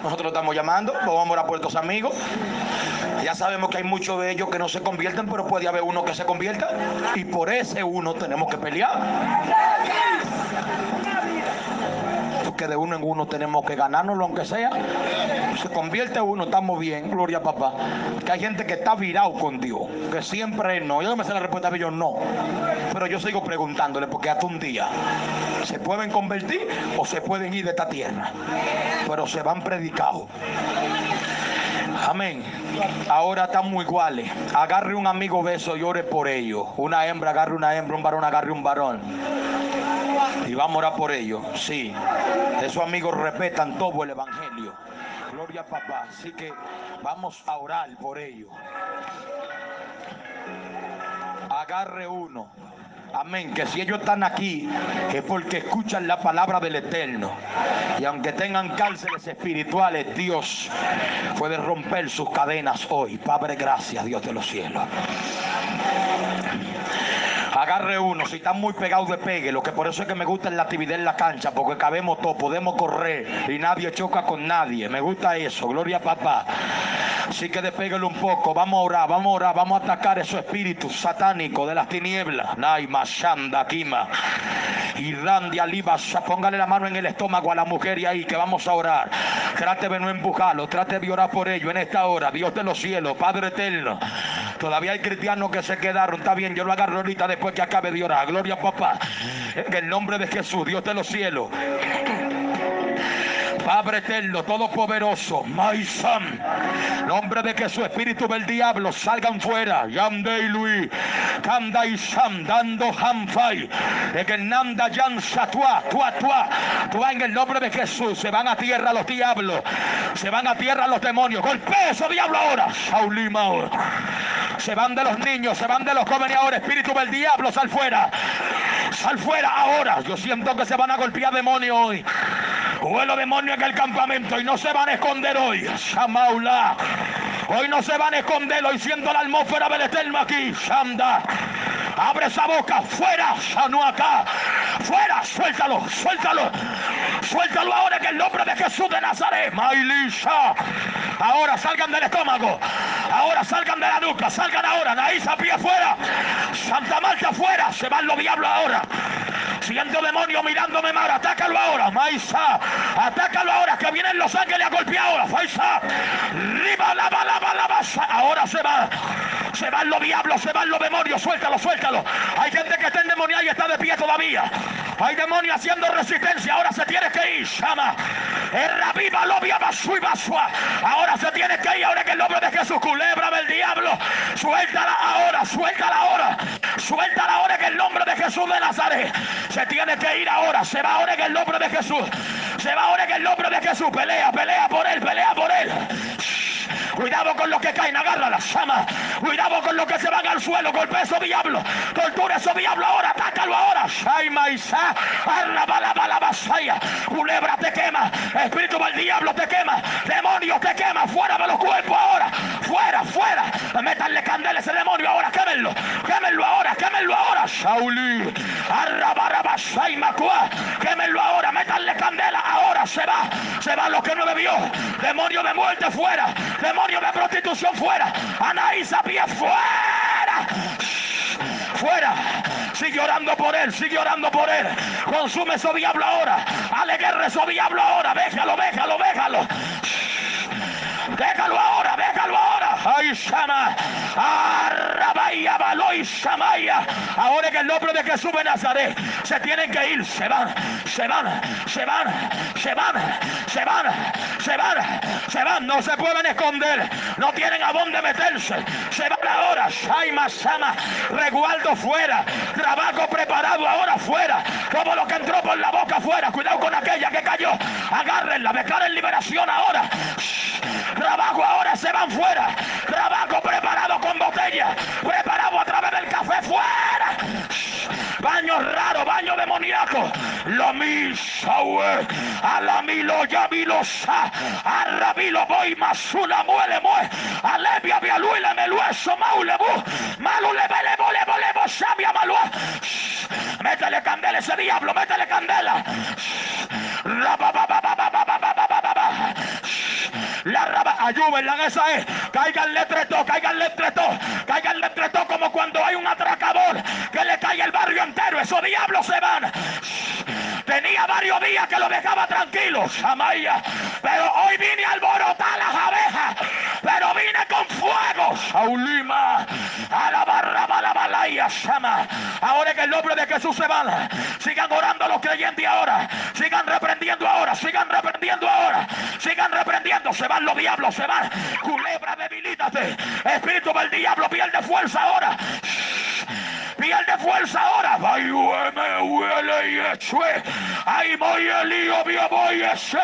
Nosotros lo estamos llamando, vamos a estos amigos. Ya sabemos que hay muchos de ellos que no se convierten, pero puede haber uno que se convierta. Y por ese uno tenemos que pelear. Porque de uno en uno tenemos que ganárnoslo, aunque sea. Se convierte uno, estamos bien, gloria a papá. Que hay gente que está virado con Dios, que siempre no. Yo no me sé la respuesta de ellos, no. Pero yo sigo preguntándole, porque hasta un día se pueden convertir o se pueden ir de esta tierra. Pero se van predicados. Amén. Ahora estamos iguales. Agarre un amigo beso y ore por ellos. Una hembra agarre una hembra, un varón agarre un varón. Y vamos a orar por ellos. Sí. Esos amigos respetan todo el evangelio. Gloria a papá. Así que vamos a orar por ellos. Agarre uno. Amén. Que si ellos están aquí es porque escuchan la palabra del Eterno. Y aunque tengan cárceles espirituales, Dios puede romper sus cadenas hoy. Padre, gracias, Dios de los cielos. Agarre uno, si están muy pegados de pegue, lo que por eso es que me gusta la actividad en la cancha, porque cabemos todos, podemos correr y nadie choca con nadie. Me gusta eso, gloria a papá. Así que despéguelo un poco, vamos a orar, vamos a orar, vamos a atacar esos espíritus satánicos de las tinieblas. Naima, Shanda, Kima, y Randy Alibas, póngale la mano en el estómago a la mujer y ahí que vamos a orar. Trate de no empujarlo, trate de orar por ello en esta hora. Dios de los cielos, Padre eterno. Todavía hay cristianos que se quedaron, está bien, yo lo agarro ahorita que acabe de orar. Gloria papá. En el nombre de Jesús, Dios de los cielos. Padre eterno, todopoderoso, Maizam, nombre de que su espíritu del diablo salgan fuera. Yandei Luis, Kanda y Sam, dando Hamfai, de que Nanda Yan Satua, Tua, Tua, Tua en el nombre de Jesús, se van a tierra los diablos, se van a tierra los demonios. Golpea esos diablo ahora, Shaulima ahora. Se van de los niños, se van de los jóvenes ahora, espíritu del diablo, sal fuera. Sal fuera ahora. Yo siento que se van a golpear demonios hoy. Huelo demonio en el campamento y no se van a esconder hoy. Shamaula. Hoy no se van a esconder, hoy siento la atmósfera del eterno aquí. Shanda. Abre esa boca, fuera, Shanu acá. Fuera, suéltalo, suéltalo. Suéltalo ahora en el nombre de Jesús de Nazaret. Mailisha. Ahora salgan del estómago. Ahora salgan de la nuca. Salgan ahora. Naísa pie afuera. Santa Marta afuera. Se van los diablos ahora. Siento demonio mirándome mal. Atácalo ahora. Maisa. Atácalo ahora. Que vienen los ángeles a golpear ahora. Faisa. Riba, lava, lava, lava. Ahora se va. Se van los diablos. Se van los demonios. Suéltalo, suéltalo. Hay gente que está endemoniada y está de pie todavía. Hay demonios haciendo resistencia. Ahora se tiene que ir. Llama. viva, lobia, basua. Ahora se tiene que ir. Ahora que el nombre de Jesús. Culebra del diablo. Suéltala ahora. Suéltala ahora. Suéltala ahora que el nombre de Jesús de Nazaret. Se tiene que ir ahora. Se va ahora en el nombre de Jesús. Se va ahora en el nombre de Jesús. Pelea, pelea por él, pelea por él. Cuidado con los que caen, agarra la llama. Cuidado con los que se van al suelo, golpea esos diablos. Tortura esos diablos ahora, atácalo ahora. Shaima Isa, la vasaya. Culebra te quema, espíritu del diablo te quema, demonio te quema, fuera de los cuerpos ahora, fuera, fuera. Métanle candela a ese demonio ahora, quémenlo, quémenlo ahora, quémenlo ahora. Shauli, Arrabarabasai Macua, quémenlo ahora, métanle candela ahora, se va, se va lo que no bebió. Demonio de muerte fuera, demonio de prostitución fuera, Anaísa pie fuera. Fuera. Sigue orando por él, sigue orando por él. Consume su diablo ahora. Ale guerra su diablo ahora. Déjalo, déjalo, déjalo. Déjalo ahora, ahora. Que el nombre de Jesús de Nazaret se tienen que ir. Se van, se van, se van, se van, se van, se van, se van. No se pueden esconder. No tienen a dónde meterse. Se van ahora. Shaima, Shama. Regualdo fuera. Trabajo preparado ahora fuera. Como lo que entró por la boca fuera. Cuidado con aquella que cayó. Agárrenla. Declaren liberación ahora. Trabajo ahora se van fuera. Trabajo preparado con botella. Preparado a través del café fuera. Baño raro, baño demoníaco. Lo mismo, a la milo ya milosa. A rabilo voy masula muele mue. A lebia le melueso maule bu. Malu le vele bole bo sabia malua. Métele candela ese diablo, métele candela. La raba, ayúdenla en esa es. Caigan letreto, caigan letreto, caigan letreto como cuando hay un atracador que le cae el barrio entero. Esos diablos se van. Tenía varios días que lo dejaba tranquilo, Samaya. Pero hoy vine a alborotar las abejas. Pero vine con fuego, Saulima. A la barra, la balaya, Sama. Ahora que el nombre de Jesús se va. Sigan orando los creyentes ahora. Sigan reprendiendo ahora. Sigan reprendiendo ahora. Sigan reprendiendo. Se van los diablos, se van. Culebra, debilítate. Espíritu del diablo pierde fuerza ahora pierde fuerza ahora. Ay, huele y echue. Ay, voy el lío, voy ese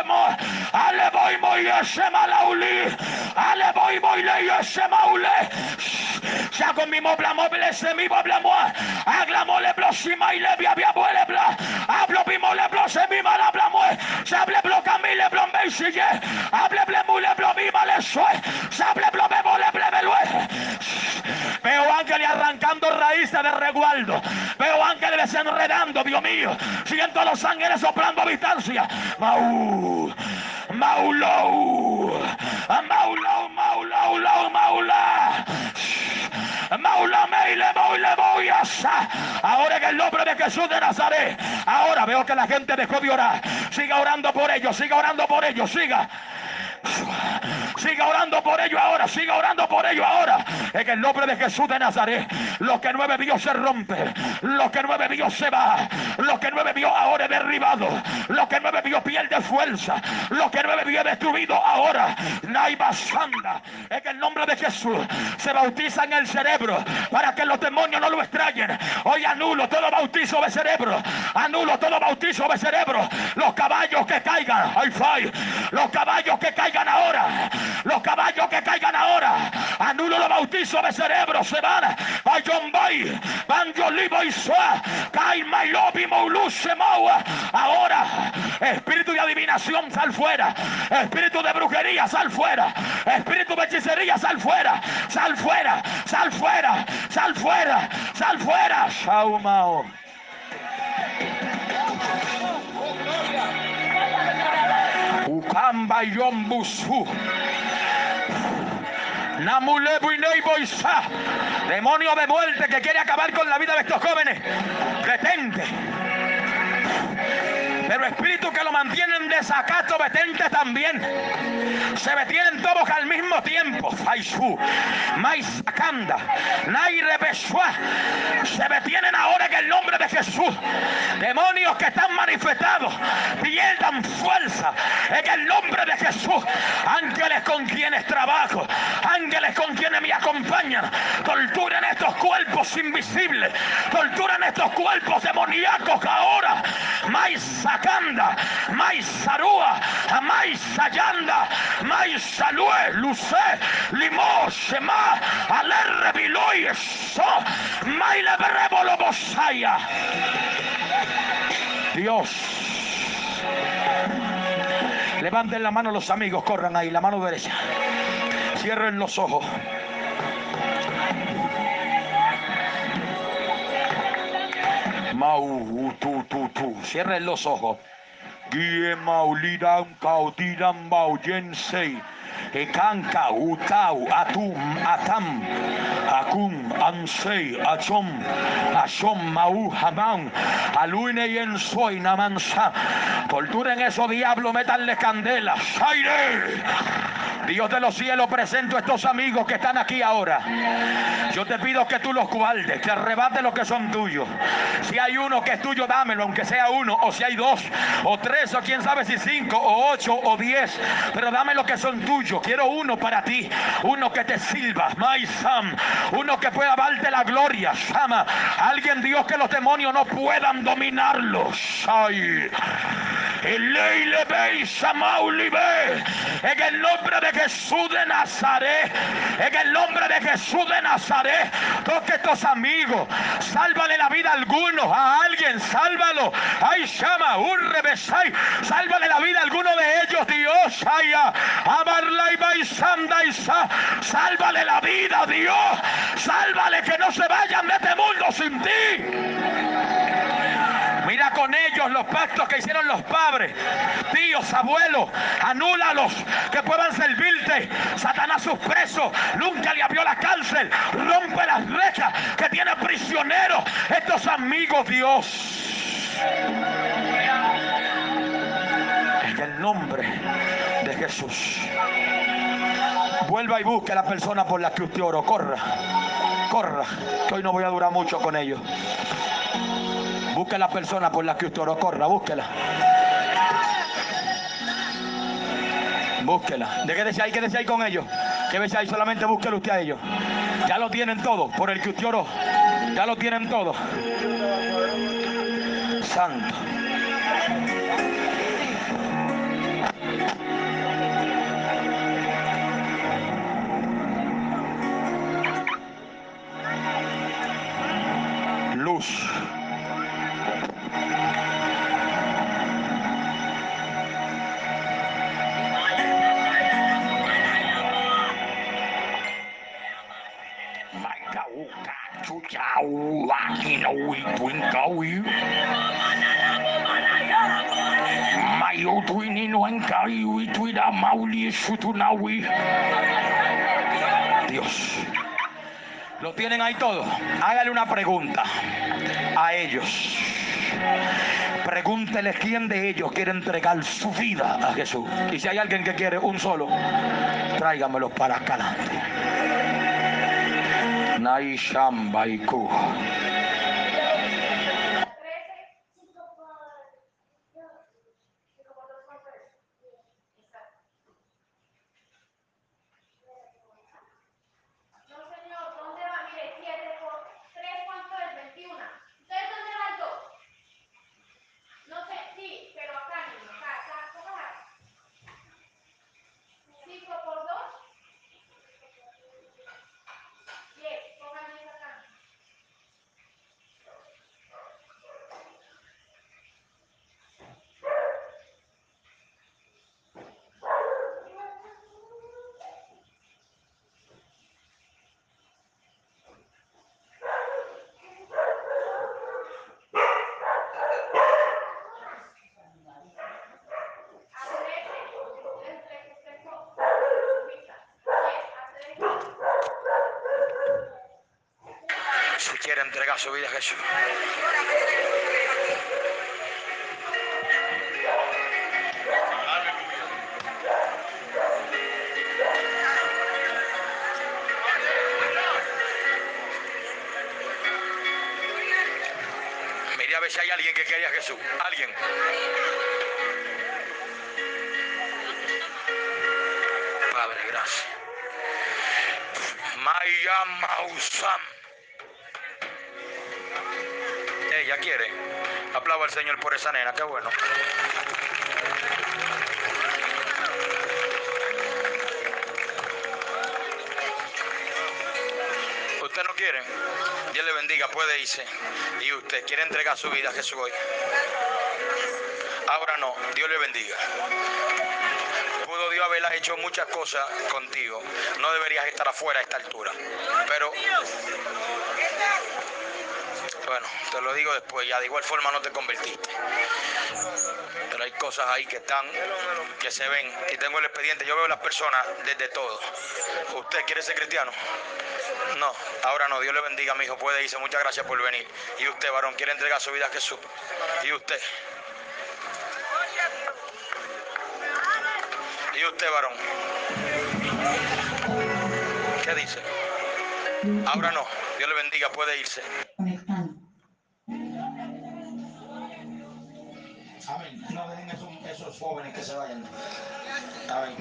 Ale voy, voy ese malauli. Ale voy, voy le ese maule. Saco mi mobla mobile, se mi mobla moi. Aglamo le blo, si ma le bia bia le bla. Hablo bimo le blo, se mi mala bla moi. Sable blo cami le blo me sigue. Hable ble mu le blo Veo ángeles arrancando raíces de regualdo. Veo ángeles desenredando, Dios mío. Siento a los ángeles soplando a distancia. Mau, Maulou, Maulou, Maulou, Maula. Maula, Meile, Moyasa. Ahora en el nombre de Jesús de Nazaret. Ahora veo que la gente dejó de orar. Siga orando por ellos, siga orando por ellos, siga. Siga orando por ello ahora, siga orando por ello ahora. En el nombre de Jesús de Nazaret. Lo que no he bebido se rompe. Lo que no he bebido se va. Lo que no he bebido ahora he derribado. Lo que no he bebido pierde fuerza. Lo que he bebido he destruido ahora. Naiba Sanda. En el nombre de Jesús se bautiza en el cerebro para que los demonios no lo extrañen. Hoy anulo todo bautizo de cerebro. Anulo todo bautizo de cerebro. Los caballos que caigan. Ay, Los caballos que caigan ahora. Los caballos que caigan ahora. Anulo los bautizos de cerebro. Se van. A Bay. Banjo Libo y Soa. Kai Mailobi Mouluche. Ahora. Espíritu de adivinación, sal fuera. Espíritu de brujería, sal fuera. Espíritu de hechicería, sal fuera. Sal fuera. Sal fuera. Sal fuera. Sal fuera. Shaumao. Ukamba Yombusu. Namulebu y Demonio de muerte que quiere acabar con la vida de estos jóvenes. Detente. Pero espíritu que lo mantienen desacato, detente también. Se detienen todos al mismo tiempo. Faishu, Maisakanda, Nairepeshua. Se detienen ahora en el nombre de Jesús. Demonios que están manifestados, pierdan fuerza en el nombre de Jesús. Ángeles con quienes trabajo, ángeles con quienes me acompañan. Torturen estos cuerpos invisibles, torturen estos cuerpos demoníacos ahora. Maisakanda Sakanda, Mais Sarua, Mais Sayanda, Mais Salue, Luce, Limo, Shema, Alerre Biloi, So, Maile Berebolo Bosaya. Dios. Levanten la mano los amigos, corran ahí, la mano derecha. Cierren los ojos. Mau, tu, tu, tu. Cierren los ojos. Guie maulidan cautiran mauyensei. Ekanka, utau, atum, atam, akum, ansei, achom, achom, mau, hamán, aluine y en soy, namansa. Torturen esos diablos, metanle candelas. ¡Aire! Dios de los cielos, presento a estos amigos que están aquí ahora. Yo te pido que tú los guardes, que arrebates lo que son tuyos. Si hay uno que es tuyo, dámelo, aunque sea uno, o si hay dos, o tres, o quién sabe si cinco, o ocho, o diez. Pero dame lo que son tuyos. Quiero uno para ti, uno que te sirva, my Sam, uno que pueda darte la gloria, Shama. Alguien, Dios, que los demonios no puedan dominarlos. Ay. En el nombre de Jesús de Nazaret, en el nombre de Jesús de Nazaret, toque estos amigos, sálvale la vida a algunos, a alguien, sálvalo. Ay, llama, un revesay, sálvale la vida a alguno de ellos, Dios. Ay, y sálvale la vida, Dios. Sálvale que no se vayan de este mundo sin ti. Mira con ellos los pactos que hicieron los padres, tíos, abuelos, anúlalos, que puedan servirte. Satanás sus presos, nunca le abrió la cárcel, rompe las rejas que tiene prisioneros estos amigos, Dios. En el nombre Jesús. Vuelva y busque a la persona por la que usted oró. Corra, corra, que hoy no voy a durar mucho con ellos. Busque la persona por la que usted corra, búsquela. Búsquela. ¿De qué desea ahí? ¿Qué desea ahí con ellos? ¿Qué desea ahí? Solamente búsquelo usted a ellos. Ya lo tienen todo, por el que usted oró. Ya lo tienen todo. Santo. Dios. Lo tienen ahí todo. Hágale una pregunta a ellos. Pregúntele quién de ellos quiere entregar su vida a Jesús. Y si hay alguien que quiere un solo, tráigamelo para acá adelante. Naishamba Iku. quiere entregar su vida a Jesús. Mire a ver si hay alguien que quería Jesús. Alguien. Padre, gracias. Maya Mausam. Ella quiere. Aplauda al Señor por esa nena, qué bueno. Usted no quiere. Dios le bendiga, puede irse. Y usted quiere entregar su vida a Jesús hoy. Ahora no, Dios le bendiga. Pudo Dios haberla hecho muchas cosas contigo. No deberías estar afuera a esta altura. Pero te lo digo después, ya de igual forma no te convertiste. Pero hay cosas ahí que están, que se ven. Y tengo el expediente, yo veo las personas desde todo. ¿Usted quiere ser cristiano? No, ahora no, Dios le bendiga, mi hijo, puede irse, muchas gracias por venir. Y usted, varón, quiere entregar su vida a Jesús. Y usted. Y usted, varón. ¿Qué dice? Ahora no, Dios le bendiga, puede irse. Se vayan. Amén.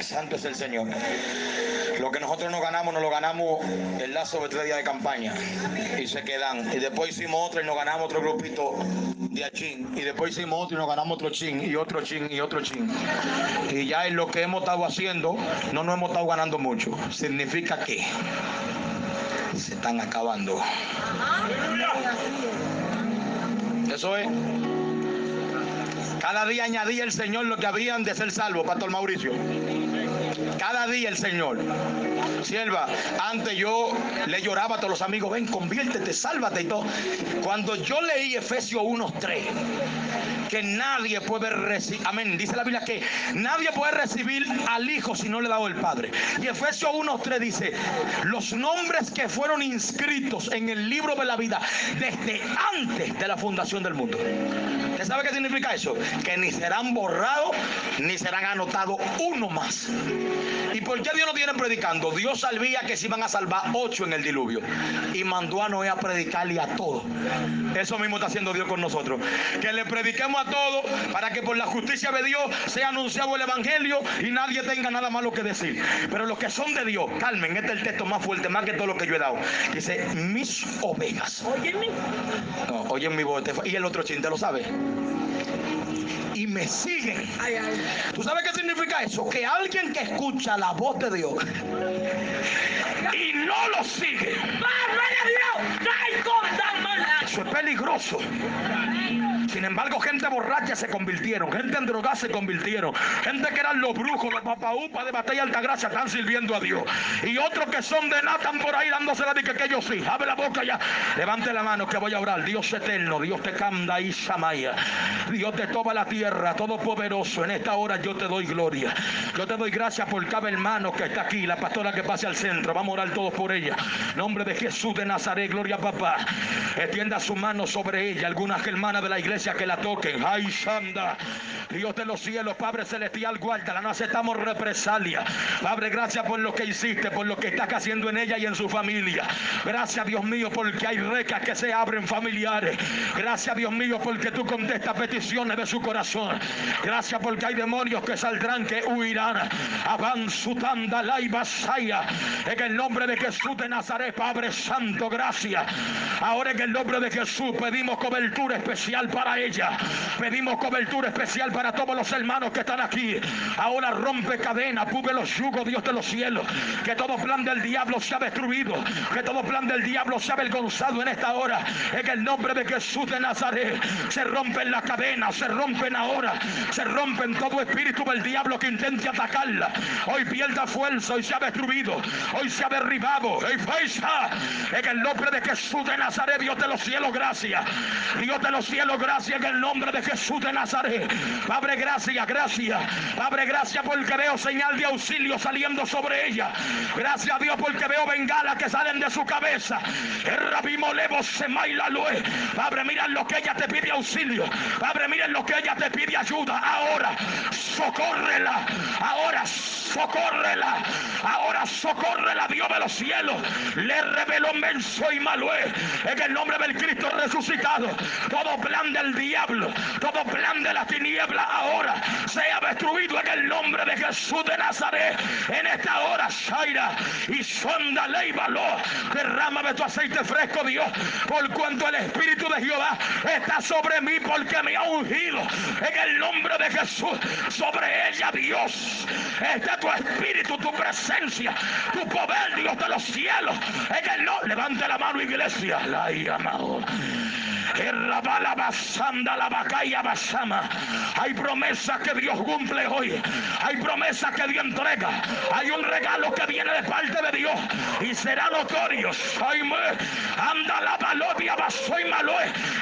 Santo es el Señor. Lo que nosotros nos ganamos, nos lo ganamos el lazo de tres días de campaña. Y se quedan. Y después hicimos otro y nos ganamos otro grupito de chin. Y después hicimos otro y nos ganamos otro chin. Y otro chin y otro chin. Y ya en lo que hemos estado haciendo, no nos hemos estado ganando mucho. Significa que se están acabando. Eso es. Cada día añadía el Señor lo que habían de ser salvos, Pastor Mauricio. Cada día el Señor. Sierva, antes yo le lloraba a todos los amigos, ven, conviértete, sálvate y todo. Cuando yo leí Efesios 1.3, que nadie puede recibir, amén, dice la Biblia que nadie puede recibir al Hijo si no le ha dado el Padre. Y Efesios 1.3 dice, los nombres que fueron inscritos en el libro de la vida desde antes de la fundación del mundo. ¿Usted sabe qué significa eso? Que ni serán borrados ni serán anotados uno más. ¿Y por qué Dios no viene predicando? Dios sabía que se iban a salvar ocho en el diluvio. Y mandó a Noé a predicarle a todos. Eso mismo está haciendo Dios con nosotros. Que le prediquemos a todos para que por la justicia de Dios sea anunciado el Evangelio y nadie tenga nada malo que decir. Pero los que son de Dios, calmen, este es el texto más fuerte, más que todo lo que yo he dado. Dice, mis ovejas. No, oyen mi voz. Y el otro chiste lo sabe y me siguen. ¿Tú sabes qué significa eso? Que alguien que escucha la voz de Dios y no lo sigue. Eso es peligroso. Sin embargo, gente borracha se convirtieron, gente en drogas se convirtieron, gente que eran los brujos, los papaupas de batalla altagracia están sirviendo a Dios. Y otros que son de nada están por ahí dándose la que yo sí. Abre la boca ya. Levante la mano que voy a orar. Dios eterno, Dios te canta y Samaya. Dios de toda la tierra, todopoderoso. En esta hora yo te doy gloria. Yo te doy gracias por cada hermano que está aquí, la pastora que pase al centro. Vamos a orar todos por ella. Nombre de Jesús de Nazaret, gloria a papá. Extienda su mano sobre ella. Algunas hermanas de la iglesia iglesia que la toquen. Ay, Sanda. Dios de los cielos, Padre Celestial, guárdala. No aceptamos represalia. Padre, gracias por lo que hiciste, por lo que estás haciendo en ella y en su familia. Gracias, Dios mío, porque hay recas que se abren familiares. Gracias, Dios mío, porque tú contestas peticiones de su corazón. Gracias porque hay demonios que saldrán, que huirán. Avanzutanda la basaya. En el nombre de Jesús de Nazaret, Padre Santo, gracias. Ahora en el nombre de Jesús pedimos cobertura especial para ella. Pedimos cobertura especial para todos los hermanos que están aquí. Ahora rompe cadena, pube los yugos, Dios de los cielos. Que todo plan del diablo sea destruido. Que todo plan del diablo sea avergonzado en esta hora. En el nombre de Jesús de Nazaret. Se rompen las cadenas, se rompen ahora. Se rompen todo espíritu del diablo que intente atacarla. Hoy pierda fuerza, hoy se ha destruido. Hoy se ha derribado. En el nombre de Jesús de Nazaret, Dios de los cielos, gracias. Dios de los cielos, gracias en el nombre de Jesús de Nazaret. Padre, gracias, gracias. Padre, gracias porque veo señal de auxilio saliendo sobre ella. Gracias a Dios porque veo bengalas que salen de su cabeza. El se maila Padre, mira lo que ella te pide auxilio. Padre, miren lo que ella te pide ayuda. Ahora, socórrela. Ahora, socórrela. Ahora, socórrela, Dios de los cielos. Le reveló menso y malué. En el nombre del Cristo resucitado. Todo plan del diablo. Todo plan de la tiniebla ahora sea destruido en el nombre de Jesús de Nazaret. En esta hora, Shaira y sonda ley valor. Derrama de tu aceite fresco, Dios. Por cuanto el Espíritu de Jehová está sobre mí, porque me ha ungido. En el nombre de Jesús, sobre ella, Dios. Está tu espíritu, tu presencia, tu poder, Dios de los cielos. En el no, levante la mano, iglesia. La llamado. Hay promesas que Dios cumple hoy. Hay promesas que Dios entrega. Hay un regalo que viene de parte de Dios y será notorio. Anda la balobia, soy malo.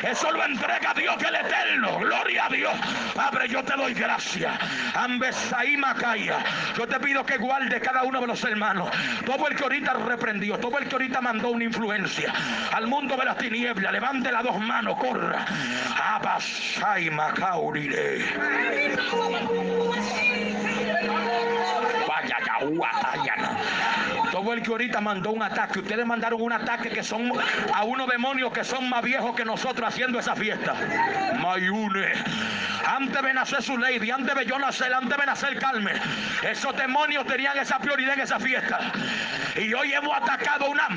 Eso lo entrega Dios el eterno. Gloria a Dios. Padre, yo te doy gracias. Ambesaí Macaya. Yo te pido que guarde cada uno de los hermanos. Todo el que ahorita reprendió, todo el que ahorita mandó una influencia al mundo de las tinieblas. Levante las dos manos no corra. Abasai Macaurire. Vaya, todo el que ahorita mandó un ataque, ustedes mandaron un ataque que son a unos demonios que son más viejos que nosotros haciendo esa fiesta. Mayune. Antes de nacer su lady, antes de yo nacer, antes de nacer Carmen, esos demonios tenían esa prioridad en esa fiesta. Y hoy hemos atacado una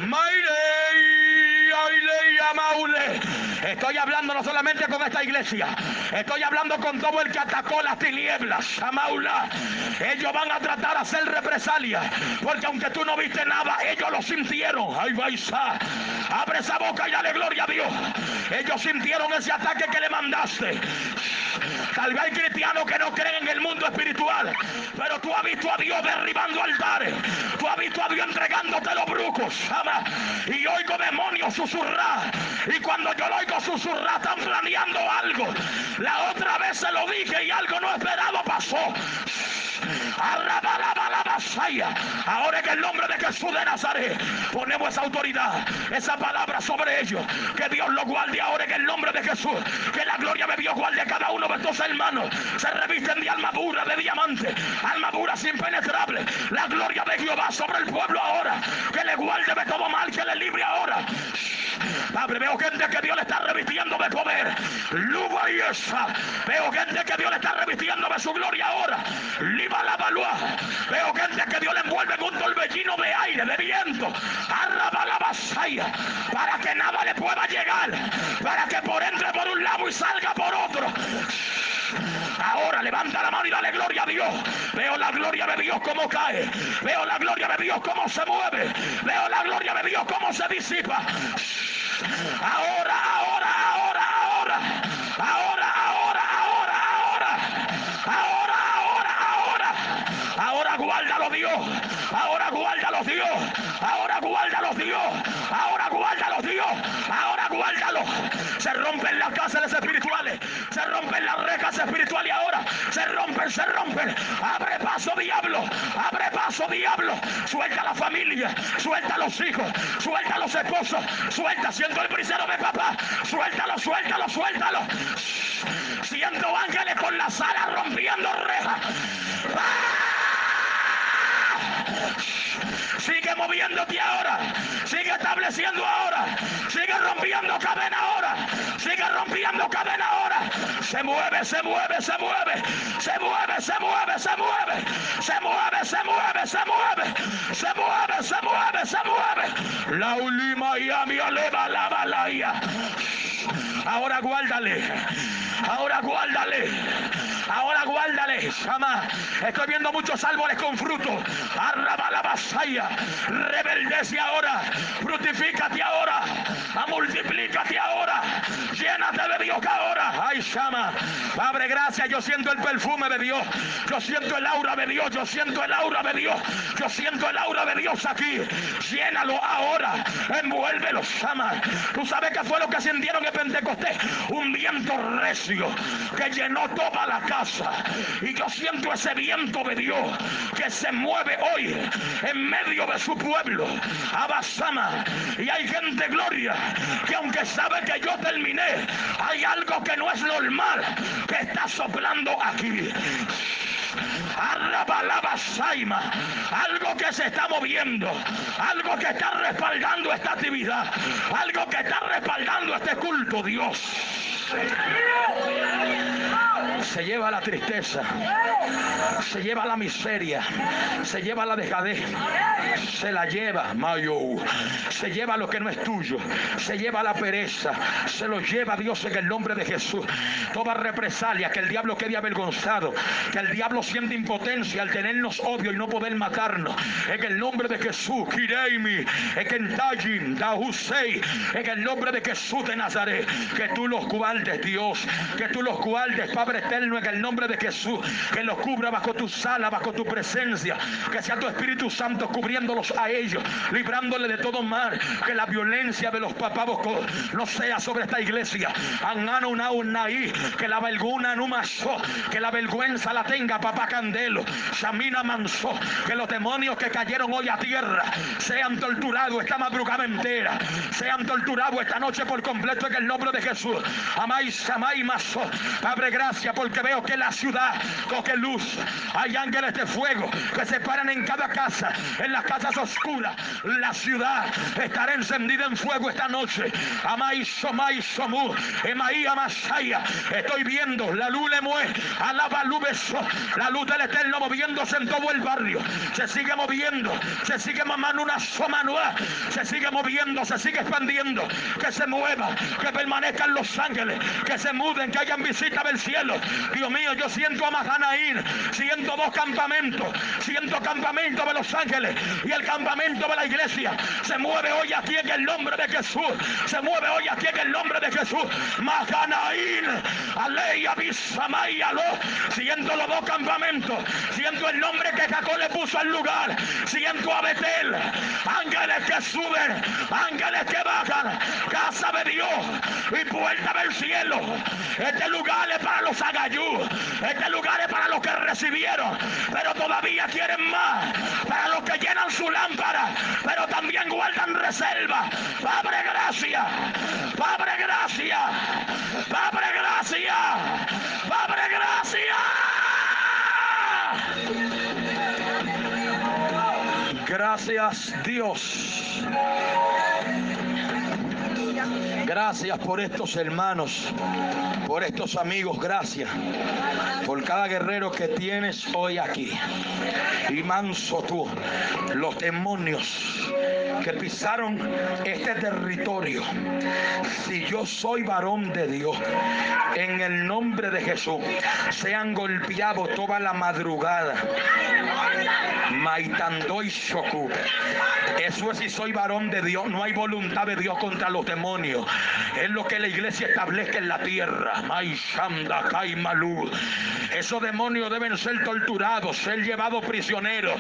Estoy hablando no solamente con esta iglesia, estoy hablando con todo el que atacó las tinieblas. Amaula. Ellos van a tratar de hacer represalia, porque aunque tú no viste nada, ellos lo sintieron. Ay, a Abre esa boca y dale gloria a Dios. Ellos sintieron ese ataque que le mandaste. Tal vez hay cristianos que no creen en el mundo espiritual, pero tú has visto a Dios derribando altares. Tú has visto a Dios entregándote los brucos. Y oigo demonios susurrar. Y cuando yo lo oigo susurrar, están planeando algo. La otra vez se lo dije y algo no esperado pasó. Ahora en el nombre de Jesús de Nazaret ponemos esa autoridad, esa palabra sobre ellos. Que Dios lo guarde ahora en el nombre de Jesús. Que la gloria de Dios guarde a cada uno de estos hermanos. Se revisten de armadura de diamante, armaduras impenetrables. La gloria de Jehová sobre el pueblo ahora. Que le guarde de todo mal, que le libre ahora. Padre, veo gente que Dios le está revistiendo de poder. Luba y esa. Veo gente que Dios le está revistiendo de su gloria ahora. Liba la. Veo que Dios le envuelve en un torbellino de aire, de viento. Arraba la vasalla. Para que nada le pueda llegar. Para que por entre por un lado y salga por otro. Ahora levanta la mano y dale gloria a Dios. Veo la gloria de Dios como cae. Veo la gloria de Dios como se mueve. Veo la gloria de Dios como se disipa. Ahora. Ahora, ahora, ahora, ahora. Ahora, ahora, ahora. Ahora guárdalo Dios. Ahora guárdalo Dios. Ahora guárdalo Dios. Ahora guárdalo Dios. Ahora guárdalo. Se rompen las cárceles espirituales. Se rompen las rejas espirituales ahora. Se rompen, se rompen. Abre paso, diablo. Abre paso, diablo. Suelta la familia, suelta los hijos, suelta los esposos, suelta, siendo el prisero de papá. Suéltalo, suéltalo, suéltalo. Siento ángeles por la sala rompiendo rejas. Sigue moviéndote ahora. Sigue estableciendo ahora. Sigue rompiendo cadena ahora. Sigue rompiendo cadena ahora. Se mueve, se mueve, se mueve. Se mueve, se mueve, se mueve. Se mueve, se mueve, se mueve. Se mueve, se mueve, se mueve. La ulima y a mi la balaya. Ahora guárdale. Ahora guárdale. Ahora guárdale. Chama. Estoy viendo muchos árboles con fruto. Arraba la vasalla. Rebeldece ahora. Frutifícate ahora. Multiplícate ahora. Llénate de Dios ahora. Ay, llama. Padre, gracias. Yo siento el perfume de Dios. Yo siento el aura de Dios. Yo siento el aura de Dios. Yo siento el aura de Dios aquí. Llénalo ahora. Envuélvelo. Llama. Tú sabes que fue lo que ascendieron en Pentecostés. Un viento recio que llenó toda la casa. Y yo siento ese viento de Dios que se mueve hoy en medio de su pueblo. Abasama. Y hay gente, gloria, que aunque sabe que yo terminé, hay algo que no es normal que está soplando aquí. Saima, algo que se está moviendo, algo que está respaldando esta actividad, algo que está respaldando este culto, Dios se lleva la tristeza, se lleva la miseria, se lleva la dejadez, se la lleva, Mayo, se lleva lo que no es tuyo, se lleva la pereza, se lo lleva Dios en el nombre de Jesús. Toda represalia, que el diablo quede avergonzado, que el diablo siente impotencia al tenernos odio y no poder matarnos. En el nombre de Jesús, Kireimi, en el nombre de Jesús de Nazaret, que tú los guardes, Dios, que tú los guardes, Padre eterno, en el nombre de Jesús, que los cubra bajo tu sala, bajo tu presencia, que sea tu Espíritu Santo cubriéndolos a ellos, librándole de todo mal, que la violencia de los papabos no sea sobre esta iglesia. Que la vergüenza no masó, que la vergüenza la tenga papá Candelo, Shamina Manso, que los demonios que cayeron hoy a tierra sean torturados esta madrugada entera, sean torturados esta noche por completo en el nombre de Jesús. Amai, Samay, Maso, Padre, gracias porque veo que la ciudad coge luz. Hay ángeles de fuego que se paran en cada casa, en las casas oscuras. La ciudad estará encendida en fuego esta noche. Amai, Somay, Somu, Emaí, Amasaya. Estoy viendo la luz le mueve, alaba beso, la luz del eterno moviéndose en todo el barrio. Se sigue moviendo, se sigue mamando una somanua, se sigue moviendo, se sigue expandiendo. Que se mueva, que permanezcan los ángeles, que se muden, que hayan visita del cielo. Dios mío, yo siento a Mahanaín, siento dos campamentos, siento campamento de los ángeles y el campamento de la iglesia. Se mueve hoy aquí en el nombre de Jesús. Se mueve hoy aquí en el nombre de Jesús. Mahanaín, Aleya, Bisamayalo, siento los dos campamentos, siento el nombre que Jacob le puso al lugar, siento a Betel, ángeles que suben, ángeles que bajan, casa de Dios y puerta del cielo. Este lugar es para los Este lugar es para los que recibieron, pero todavía quieren más. Para los que llenan su lámpara, pero también guardan reserva. Padre, gracias. Padre, gracias. Padre, gracias. Padre, gracias. Gracias Dios. Gracias por estos hermanos, por estos amigos, gracias por cada guerrero que tienes hoy aquí. Y manso tú, los demonios que pisaron este territorio. Si yo soy varón de Dios, en el nombre de Jesús, sean golpeados toda la madrugada. Maitando y Shoku. Eso es si soy varón de Dios. No hay voluntad de Dios contra los demonios. Es lo que la iglesia establece en la tierra. Esos demonios deben ser torturados, ser llevados prisioneros.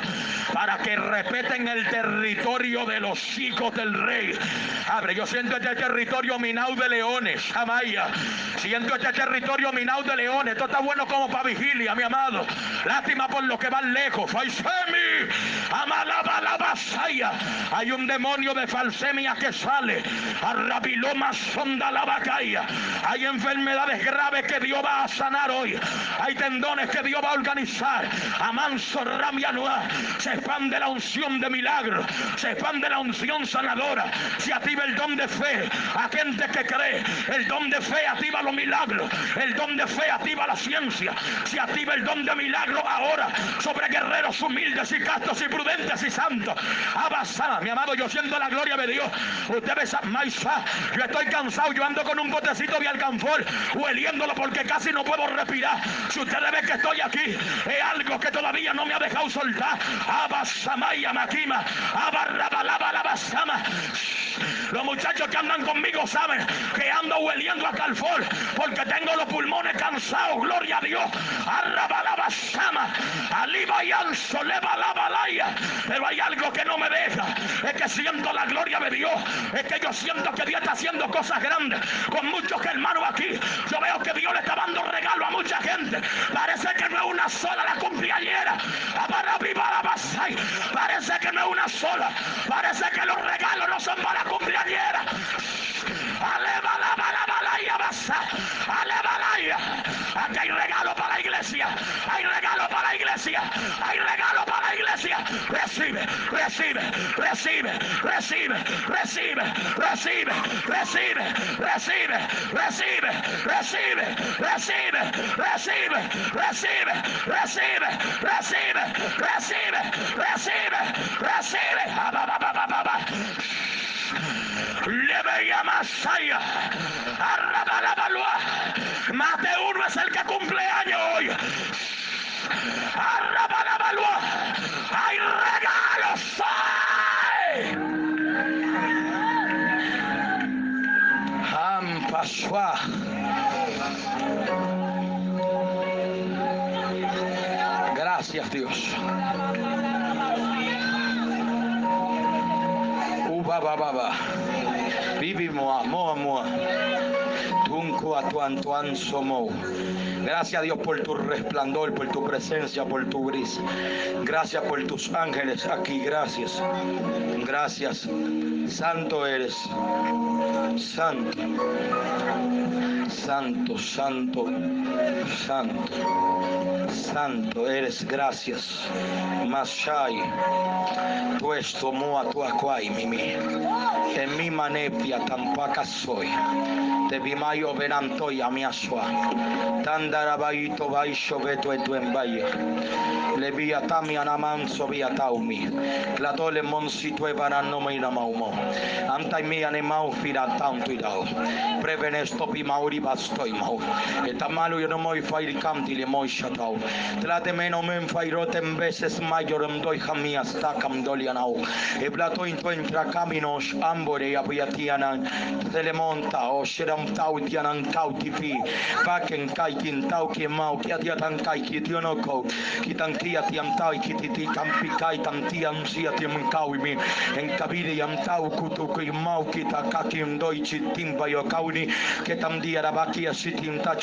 para que respeten el territorio de los hijos del rey. Abre, yo siento este territorio minado de leones, Amaya. Siento este territorio minado de leones. Esto está bueno como para vigilia, mi amado. Lástima por los que van lejos. Faisemi, Hay un demonio de falsemia que sale. Arrabiloma la. Hay enfermedades graves que Dios va a sanar hoy. Hay tendones que Dios va a organizar. Amanso Ramianoa. Se expande la unción de milagro. Se expande la unción sanadora. Se activa el don de fe. A gente que cree. El don de fe activa los milagros. El don de fe activa la ciencia. Se activa el don de milagro ahora sobre guerreros humildes y castos y prudentes y santos. Abasada, mi amado, yo siento la gloria de Dios. Ustedes, Maisa, yo estoy cansado. Yo ando con un botecito de alcanfor, hueliéndolo porque casi no puedo respirar. Si ustedes ven que estoy aquí, es algo que todavía no me ha dejado soltar. Abasamaya Makima, Abarrabalaba Los muchachos que andan conmigo saben que ando hueliendo a calfor porque tengo los pulmones cansados. Gloria a Dios. Arrabalabasama, Alibayanso, Levalabalaya. Pero hay algo que no me deja. Es que siento la gloria de Dios. Es que yo siento que Dios está haciendo cosas grandes con muchos hermanos aquí. Yo veo que Dios le está dando regalo a mucha gente. Parece que no es una sola la cumpleañera. Parece que no es una sola. Parece que los regalos no son para la cumpleañera. Aquí hay regalo para la iglesia. Hay regalo para la iglesia. Hay regalo para la iglesia. Recibe, recibe, recibe, recibe, recibe, recibe, recibe, recibe, recibe, recibe, recibe, recibe, recibe, recibe, recibe, recibe, recibe, recibe. De uno es el que cumple años hoy. Hay regalos Ampasua. Gracias Dios. 爸爸爸爸，比比摩啊摩啊摩。Atuan tuan somo. Gracias Dios por tu resplandor, por tu presencia, por tu brisa. Gracias por tus ángeles aquí. Gracias. Gracias. Santo eres. Santo. Santo, santo, santo. Santo eres. Gracias. Mashai. Tu moa tu acuai mimi. En mi manepia tampoco soy. Te bimayo benanto yamiaswa tandara baito baisho beto etuen baye le biatami anaman sobiataumi tlatole monsitue bananome inamaumo antaimi anemau firatam tuidao prevenestopi mauri bastoimau etamalu yonomoi fairkamti lemoi shatau tlatemenomen fairoten veces mayor mayorem doi jamias takam dolianau eblatoin tuen trakaminos ambore apiatianan telemonta o sheram tau tianan kau tipi paken kai kin tau ke mau tan kai ki tiono ko kitan kia tiam tau ki titi kam tiam sia tiam kau mi. En kabide yam tau kutu ki mau kita kakim doi chitim bayo kauni ke tam dia rabaki asitim ta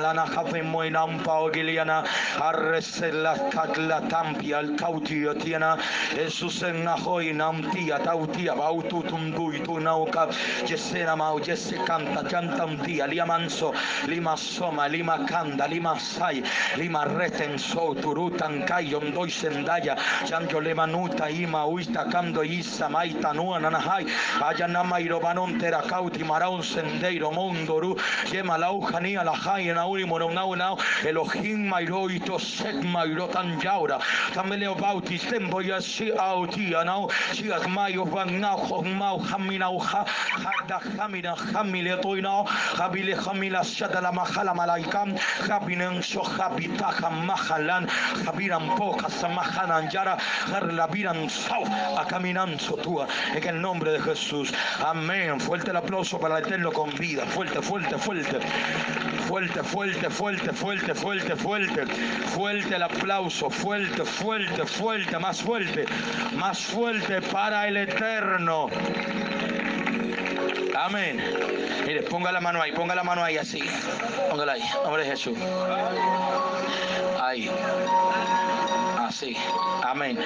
lana un um giliana arresela katla tampi al kauti tiana Jesus nahoi nam um tia tau tia baututum tu nauka jesena mau jesse canta levanta un día, liamanso, lima soma, lima canda, lima sai, lima reten turutan kai, yondoi sendaya, yanjo lemanuta, ima uita, cando isa, maita, nua, nanahai, ayanama, irobanon, teracauti, maraun, sendeiro, mondoru, yema, laujanía, la jai, enauri, moronau, nao, elohim, mairoito, set, mairo, tan yaura, tameleo bautis, tembo, yasi, autia, nao, sigas, mayo, van, nao, jomau, jamina, uja, jada, jamina, jamile, toina, Hamila Shadala en el nombre de Jesús. Amén. Fuerte el aplauso para el eterno con vida. Fuerte, fuerte, fuerte. Fuerte, fuerte, fuerte, fuerte, fuerte, fuerte. Fuerte el aplauso. Fuerte, fuerte, fuerte, más fuerte. Más fuerte para el eterno. Amén. Mire, ponga la mano ahí, ponga la mano ahí así. Póngala ahí, nombre de Jesús. Ahí. Así. Amén.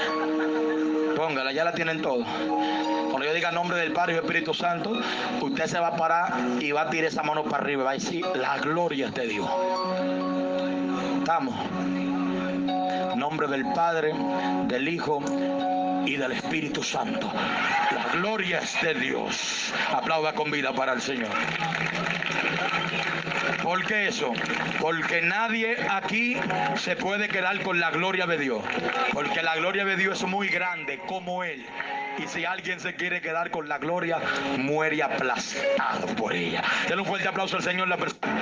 Póngala, ya la tienen todo. Cuando yo diga nombre del Padre y Espíritu Santo, usted se va a parar y va a tirar esa mano para arriba. Va a decir, la gloria de Dios. Estamos. Nombre del Padre, del Hijo y del Espíritu Santo. La gloria es de Dios. Aplauda con vida para el Señor. ¿Por qué eso? Porque nadie aquí se puede quedar con la gloria de Dios. Porque la gloria de Dios es muy grande como Él. Y si alguien se quiere quedar con la gloria, muere aplastado por ella. Denle un fuerte aplauso al Señor la persona.